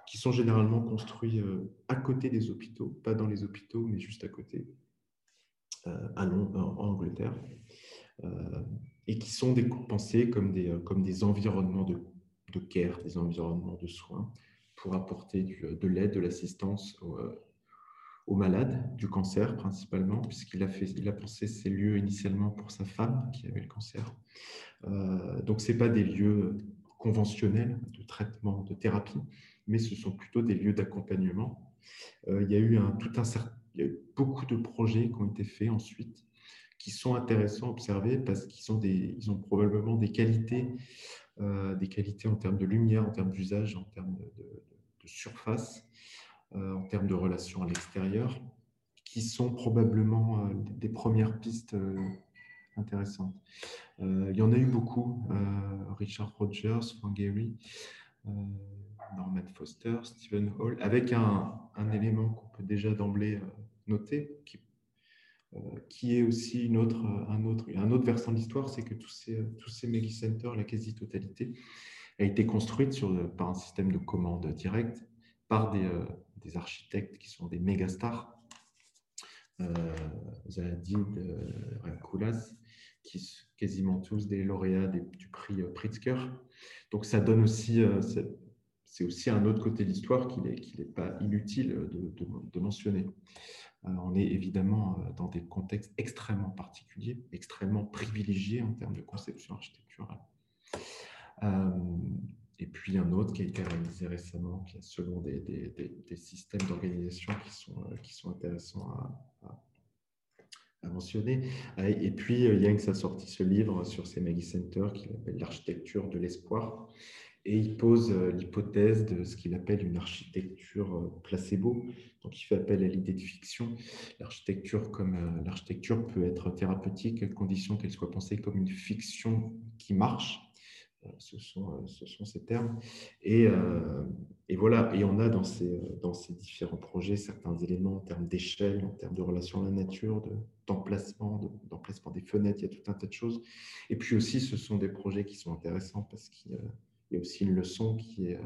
qui sont généralement construits à côté des hôpitaux, pas dans les hôpitaux, mais juste à côté, à Londres, en Angleterre, et qui sont pensés comme des, comme des environnements de, de care, des environnements de soins pour apporter de l'aide, de l'assistance euh, aux, malades du cancer principalement, puisqu'il a, pensé ces lieux initialement pour sa femme qui avait le cancer. Euh, donc, ce pas des lieux conventionnels de traitement, de thérapie, mais ce sont plutôt des lieux d'accompagnement. Euh, il y a eu beaucoup de projets qui ont été faits ensuite qui sont intéressants à observer parce qu'ils ont, probablement des qualités, des qualités en termes de lumière, en termes d'usage, en termes de, surface, en termes de relations à l'extérieur, qui sont probablement des premières pistes intéressantes. il y en a eu beaucoup, Richard Rogers, Frank Gehry, Norman Foster, Stephen Hall, avec un, élément qu'on peut déjà d'emblée euh, noter, qui, euh, qui, est aussi une autre, un, autre, un autre versant de l'histoire, c'est que tous ces, tous ces la quasi-totalité, a été construite par un système de commande directe par des, euh, des architectes qui sont des méga stars. Zahadid, Koulas, qui quasiment tous des lauréats du prix Pritzker. Donc ça donne aussi, c'est aussi un autre côté de l'histoire qu'il n'est pas inutile de, mentionner. Euh, on est évidemment euh, dans des contextes extrêmement particuliers, extrêmement privilégiés en termes de conception architecturale. Euh, et puis un autre qui a été réalisé récemment, qui est selon des, systèmes d'organisation qui sont, qui sont intéressants à, mentionner. Et puis Yanks a sorti ce livre sur ces Maggie Centers qu'il appelle L'architecture de l'espoir, et il pose euh, l'hypothèse de ce qu'il appelle une architecture euh, placebo. Donc, il fait appel à l'idée de fiction. L'architecture, comme euh, l'architecture, peut être thérapeutique à condition qu'elle soit pensée comme une fiction qui marche. Ce sont, ce sont ces termes. Et, et, voilà, et on a dans ces, différents projets certains éléments en termes d'échelle, en termes de relation à la nature, d'emplacement, d'emplacement des fenêtres, il y a tout un tas de choses. Et puis aussi, ce sont des projets qui sont intéressants parce qu'ils il y a aussi une leçon qui est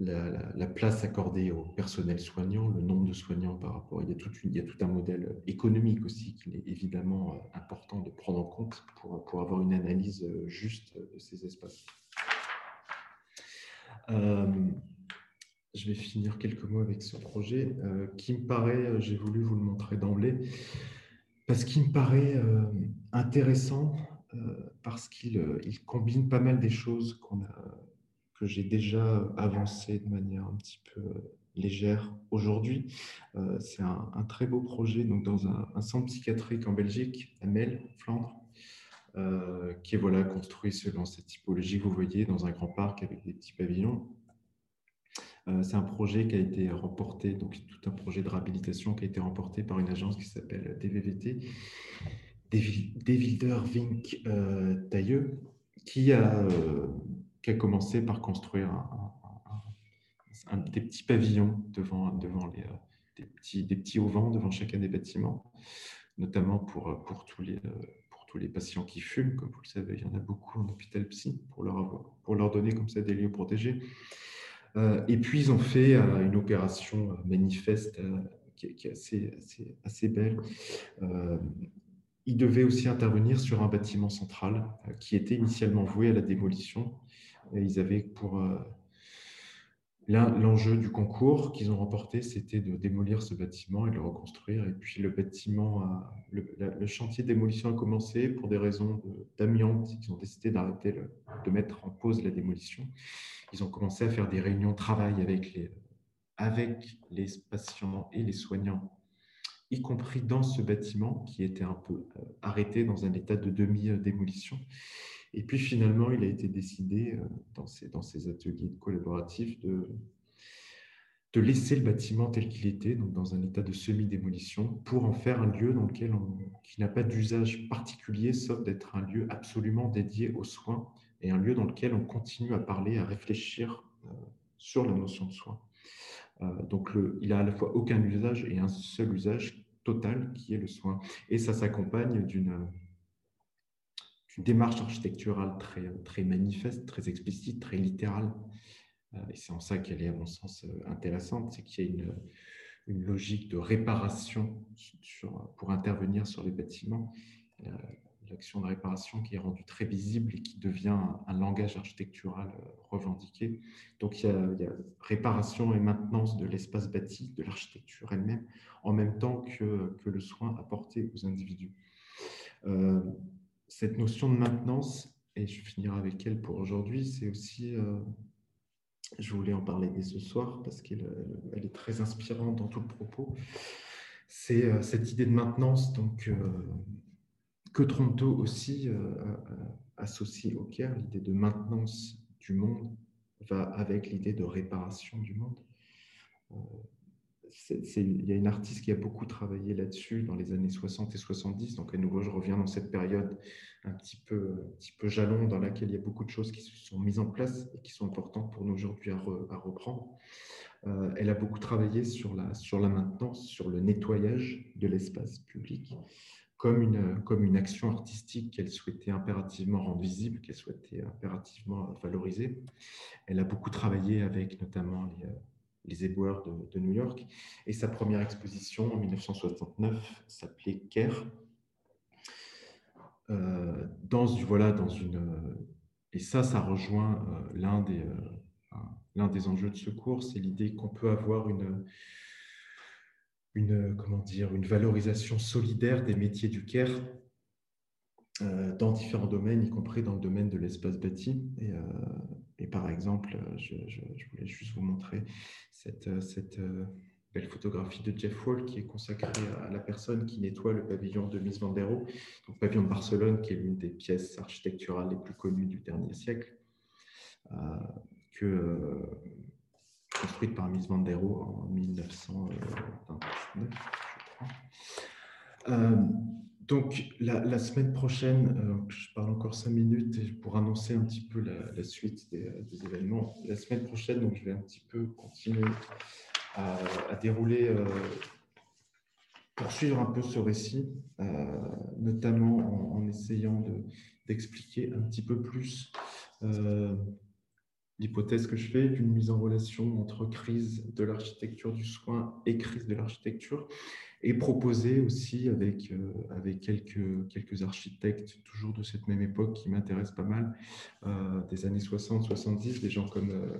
euh, la, place accordée au personnel soignant, le nombre de soignants par rapport. Il y a tout, il un modèle économique aussi qu'il est évidemment euh, important de prendre en compte pour, pour avoir une analyse euh, juste de ces espaces. je vais finir quelques mots avec ce projet qui me paraît, j'ai voulu vous le montrer d'emblée, parce qu'il me paraît intéressant euh, parce qu'il euh, combine pas mal des choses que j'ai déjà avancées de manière un petit peu euh, légère aujourd'hui. c'est un, très beau projet donc dans un, centre psychiatrique en Belgique, à Mel, Flandre, qui est voilà, construit selon cette typologie que vous voyez dans un grand parc avec des petits pavillons. c'est un projet qui a été remporté, donc tout un projet de réhabilitation qui a été remporté par une agence qui s'appelle DVVT Devilder Vink euh, Tailleux, qui a, euh, qui a commencé par construire un, des petits pavillons devant, devant les, euh, des, petits, des petits auvents devant chacun des bâtiments, notamment pour, pour, tous les, pour tous les patients qui fument. Comme vous le savez, il y en a beaucoup en hôpital psy pour leur, pour leur donner comme ça des lieux protégés. et puis, ils ont fait une opération manifeste qui, est assez, assez belle ils devaient aussi intervenir sur un bâtiment central euh, qui était initialement voué à la démolition. Ils avaient pour euh, l'enjeu du concours qu'ils ont remporté, c'était de démolir ce bâtiment et de le reconstruire. Et puis le bâtiment, le, chantier de démolition a commencé pour des raisons d'amiante. Ils ont décidé d'arrêter, de mettre en pause la démolition. Ils ont commencé à faire des réunions de travail avec les patients et les soignants y compris dans ce bâtiment qui était un peu euh, arrêté dans un état de demi-démolition. Et puis finalement, il a été décidé euh, dans ces, dans ces ateliers collaboratifs de, de laisser le bâtiment tel qu'il était, donc dans un état de semi-démolition, pour en faire un lieu dans lequel on, qui n'a pas d'usage particulier, sauf d'être un lieu absolument dédié aux soins et un lieu dans lequel on continue à parler, à réfléchir euh, sur la notion de soins. Euh, donc, il a à la fois aucun usage et un seul usage total qui est le soin. Et ça s'accompagne d'une démarche architecturale très, très manifeste, très explicite, très littérale. Euh, et c'est en ça qu'elle est, à mon sens, euh, intéressante, c'est qu'il y a une, une, logique de réparation sur, pour intervenir sur les bâtiments l'action de réparation qui est rendue très visible et qui devient un, langage architectural euh, revendiqué. Donc il y, a, réparation et maintenance de l'espace bâti, de l'architecture elle-même, en même temps que, que, le soin apporté aux individus. Euh, cette notion de maintenance, et je finirai avec elle pour aujourd'hui, c'est aussi, euh, je voulais en parler dès ce soir parce qu'elle elle est très inspirante dans tout le propos, c'est cette idée de maintenance, donc que Toronto aussi associe au CARE, l'idée de maintenance du monde va avec l'idée de réparation du monde il y a une artiste qui a beaucoup travaillé là-dessus dans les années 60 et 70. Donc, à nouveau, je reviens dans cette période un petit peu, un petit peu jalon dans laquelle il y a beaucoup de choses qui se sont mises en place et qui sont importantes pour nous aujourd'hui à, reprendre. Euh, elle a beaucoup travaillé sur la, sur la maintenance, sur le nettoyage de l'espace public comme une, comme une action artistique qu'elle souhaitait impérativement rendre visible, qu'elle souhaitait impérativement valoriser. Elle a beaucoup travaillé avec notamment les les éboueurs de, New York. Et sa première exposition en 1969 s'appelait Care. Euh, dans, voilà, dans une, et ça, ça rejoint euh, l'un des, euh, l'un des enjeux de ce cours, c'est l'idée qu'on peut avoir une, une, comment dire, une valorisation solidaire des métiers du care dans différents domaines, y compris dans le domaine de l'espace bâti. Et, et par exemple, euh, je, voulais juste vous montrer cette, euh, cette euh, belle photographie de Jeff Wall qui est consacrée à la personne qui nettoie le pavillon de Mies van der Rohe, donc pavillon de Barcelone, qui est l'une des pièces architecturales les plus connues du dernier siècle, que, construite par der Rohe en 1929, je crois. Donc, la, semaine prochaine, euh, je parle encore cinq minutes pour annoncer un petit peu la, suite des, événements. La semaine prochaine, donc, je vais un petit peu continuer à, dérouler, euh, poursuivre un peu ce récit, euh, notamment en, essayant d'expliquer un petit peu plus l'hypothèse que je fais d'une mise en relation entre crise de l'architecture du soin et crise de l'architecture et proposer aussi avec, euh, avec quelques, quelques architectes toujours de cette même époque qui m'intéressent pas mal, euh, des années 60-70, des gens comme, euh,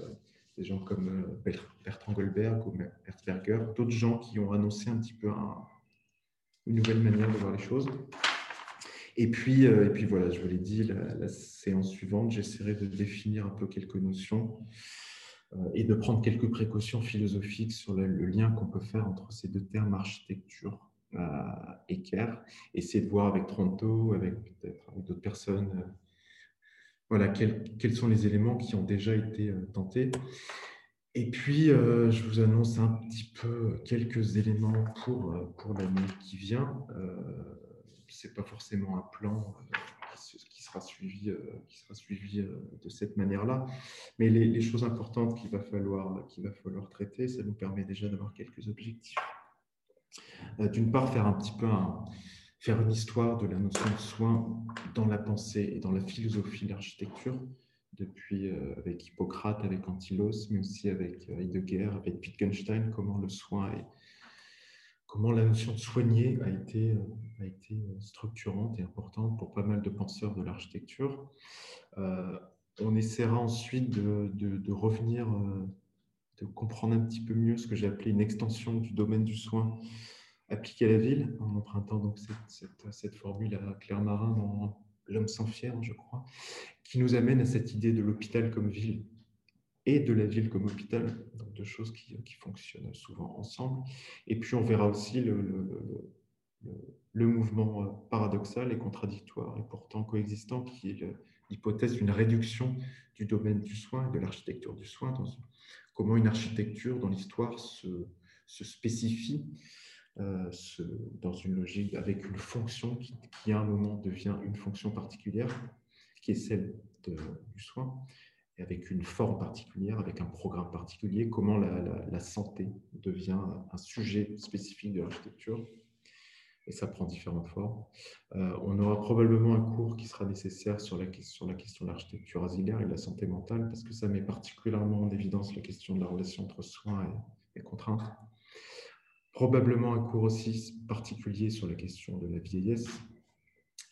des gens comme Bertrand Goldberg ou Herzberger, d'autres gens qui ont annoncé un petit peu une nouvelle manière de voir les choses. Et puis, et puis voilà, je vous l'ai dit, la, séance suivante, j'essaierai de définir un peu quelques notions euh, et de prendre quelques précautions philosophiques sur le, lien qu'on peut faire entre ces deux termes architecture euh, et care, essayer de voir avec Toronto, avec peut-être d'autres personnes, euh, voilà, quels, quels, sont les éléments qui ont déjà été tentés. Et puis, je vous annonce un petit peu quelques éléments pour, pour l'année qui vient. N'est pas forcément un plan suivi, euh, qui sera suivi euh, de cette manière-là. Mais les, choses importantes qu'il va, falloir, qu'il va falloir traiter, ça nous permet déjà d'avoir quelques objectifs. Euh, d'une part, faire un petit peu faire une histoire de la notion de soin dans la pensée et dans la philosophie de l'architecture, depuis avec Hippocrate, avec Antilos, mais aussi avec Heidegger, avec Wittgenstein, comment le soin est, comment la notion de soigner a été, euh, a été euh, structurante et importante pour pas mal de penseurs de l'architecture. Euh, on essaiera ensuite de, de, revenir, de comprendre un petit peu mieux ce que j'ai appelé une extension du domaine du soin appliqué à la ville, en empruntant donc cette, formule à Claire Marin dans L'homme sans fier, je crois, qui nous amène à cette idée de l'hôpital comme ville et de la ville comme hôpital, donc deux choses qui, fonctionnent souvent ensemble. Et puis on verra aussi le, mouvement euh, paradoxal et contradictoire et pourtant coexistant, qui est l'hypothèse d'une réduction du domaine du soin et de l'architecture du soin, dans, comment une architecture dans l'histoire se, spécifie euh, dans une logique avec une fonction qui, à un moment devient une fonction particulière, qui est celle du soin, avec une forme particulière, avec un programme particulier, comment la, santé devient un sujet spécifique de l'architecture. Et ça prend différentes formes. Euh, on aura probablement un cours qui sera nécessaire sur la, question de l'architecture asilaire et de la santé mentale, parce que ça met particulièrement en évidence la question de la relation entre soins et, contraintes. Probablement un cours aussi particulier sur la question de la vieillesse.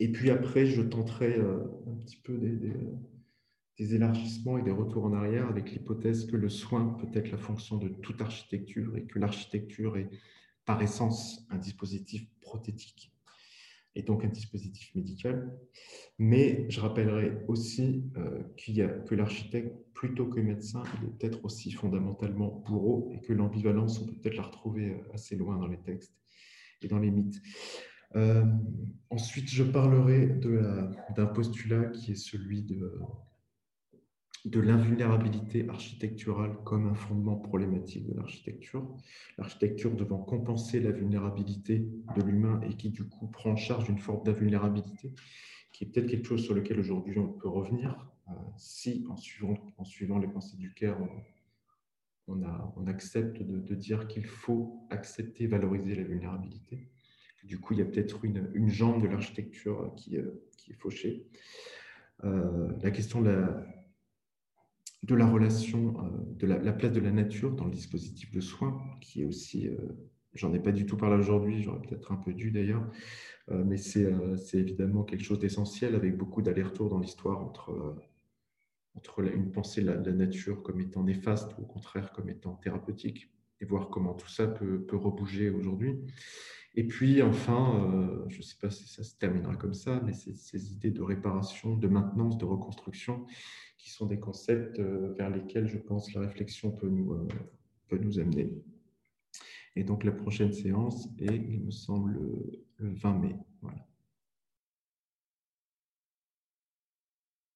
Et puis après, je tenterai euh, un petit peu des élargissements et des retours en arrière avec l'hypothèse que le soin peut être la fonction de toute architecture et que l'architecture est par essence un dispositif prothétique et donc un dispositif médical. Mais je rappellerai aussi euh, qu'il y a, que l'architecte, plutôt que médecin, il est peut-être aussi fondamentalement bourreau et que l'ambivalence, on peut peut-être la retrouver assez loin dans les textes et dans les mythes. Euh, ensuite, je parlerai d'un postulat qui est celui de, de l'invulnérabilité architecturale comme un fondement problématique de l'architecture. L'architecture devant compenser la vulnérabilité de l'humain et qui du coup prend en charge une forme d'invulnérabilité, qui est peut-être quelque chose sur lequel aujourd'hui on peut revenir, euh, si en suivant, en suivant les pensées du Caire, on, on accepte de, dire qu'il faut accepter, valoriser la vulnérabilité. Du coup, il y a peut-être une, une, jambe de l'architecture qui, euh, qui, est fauchée. Euh, la question de la, de la relation, euh, de la, place de la nature dans le dispositif de soins, qui est aussi, j'en ai pas du tout parlé aujourd'hui, j'aurais peut-être un peu dû d'ailleurs, mais c'est évidemment quelque chose d'essentiel avec beaucoup d'allers-retours dans l'histoire entre entre une pensée de la, nature comme étant néfaste ou au contraire comme étant thérapeutique, et voir comment tout ça peut, peut rebouger aujourd'hui. Et puis enfin, euh, je ne sais pas si ça se terminera comme ça, mais ces idées de réparation, de maintenance, de reconstruction, qui sont des concepts euh, vers lesquels je pense la réflexion peut nous, euh, peut nous amener. Et donc la prochaine séance est, il me semble, le 20 mai. Voilà.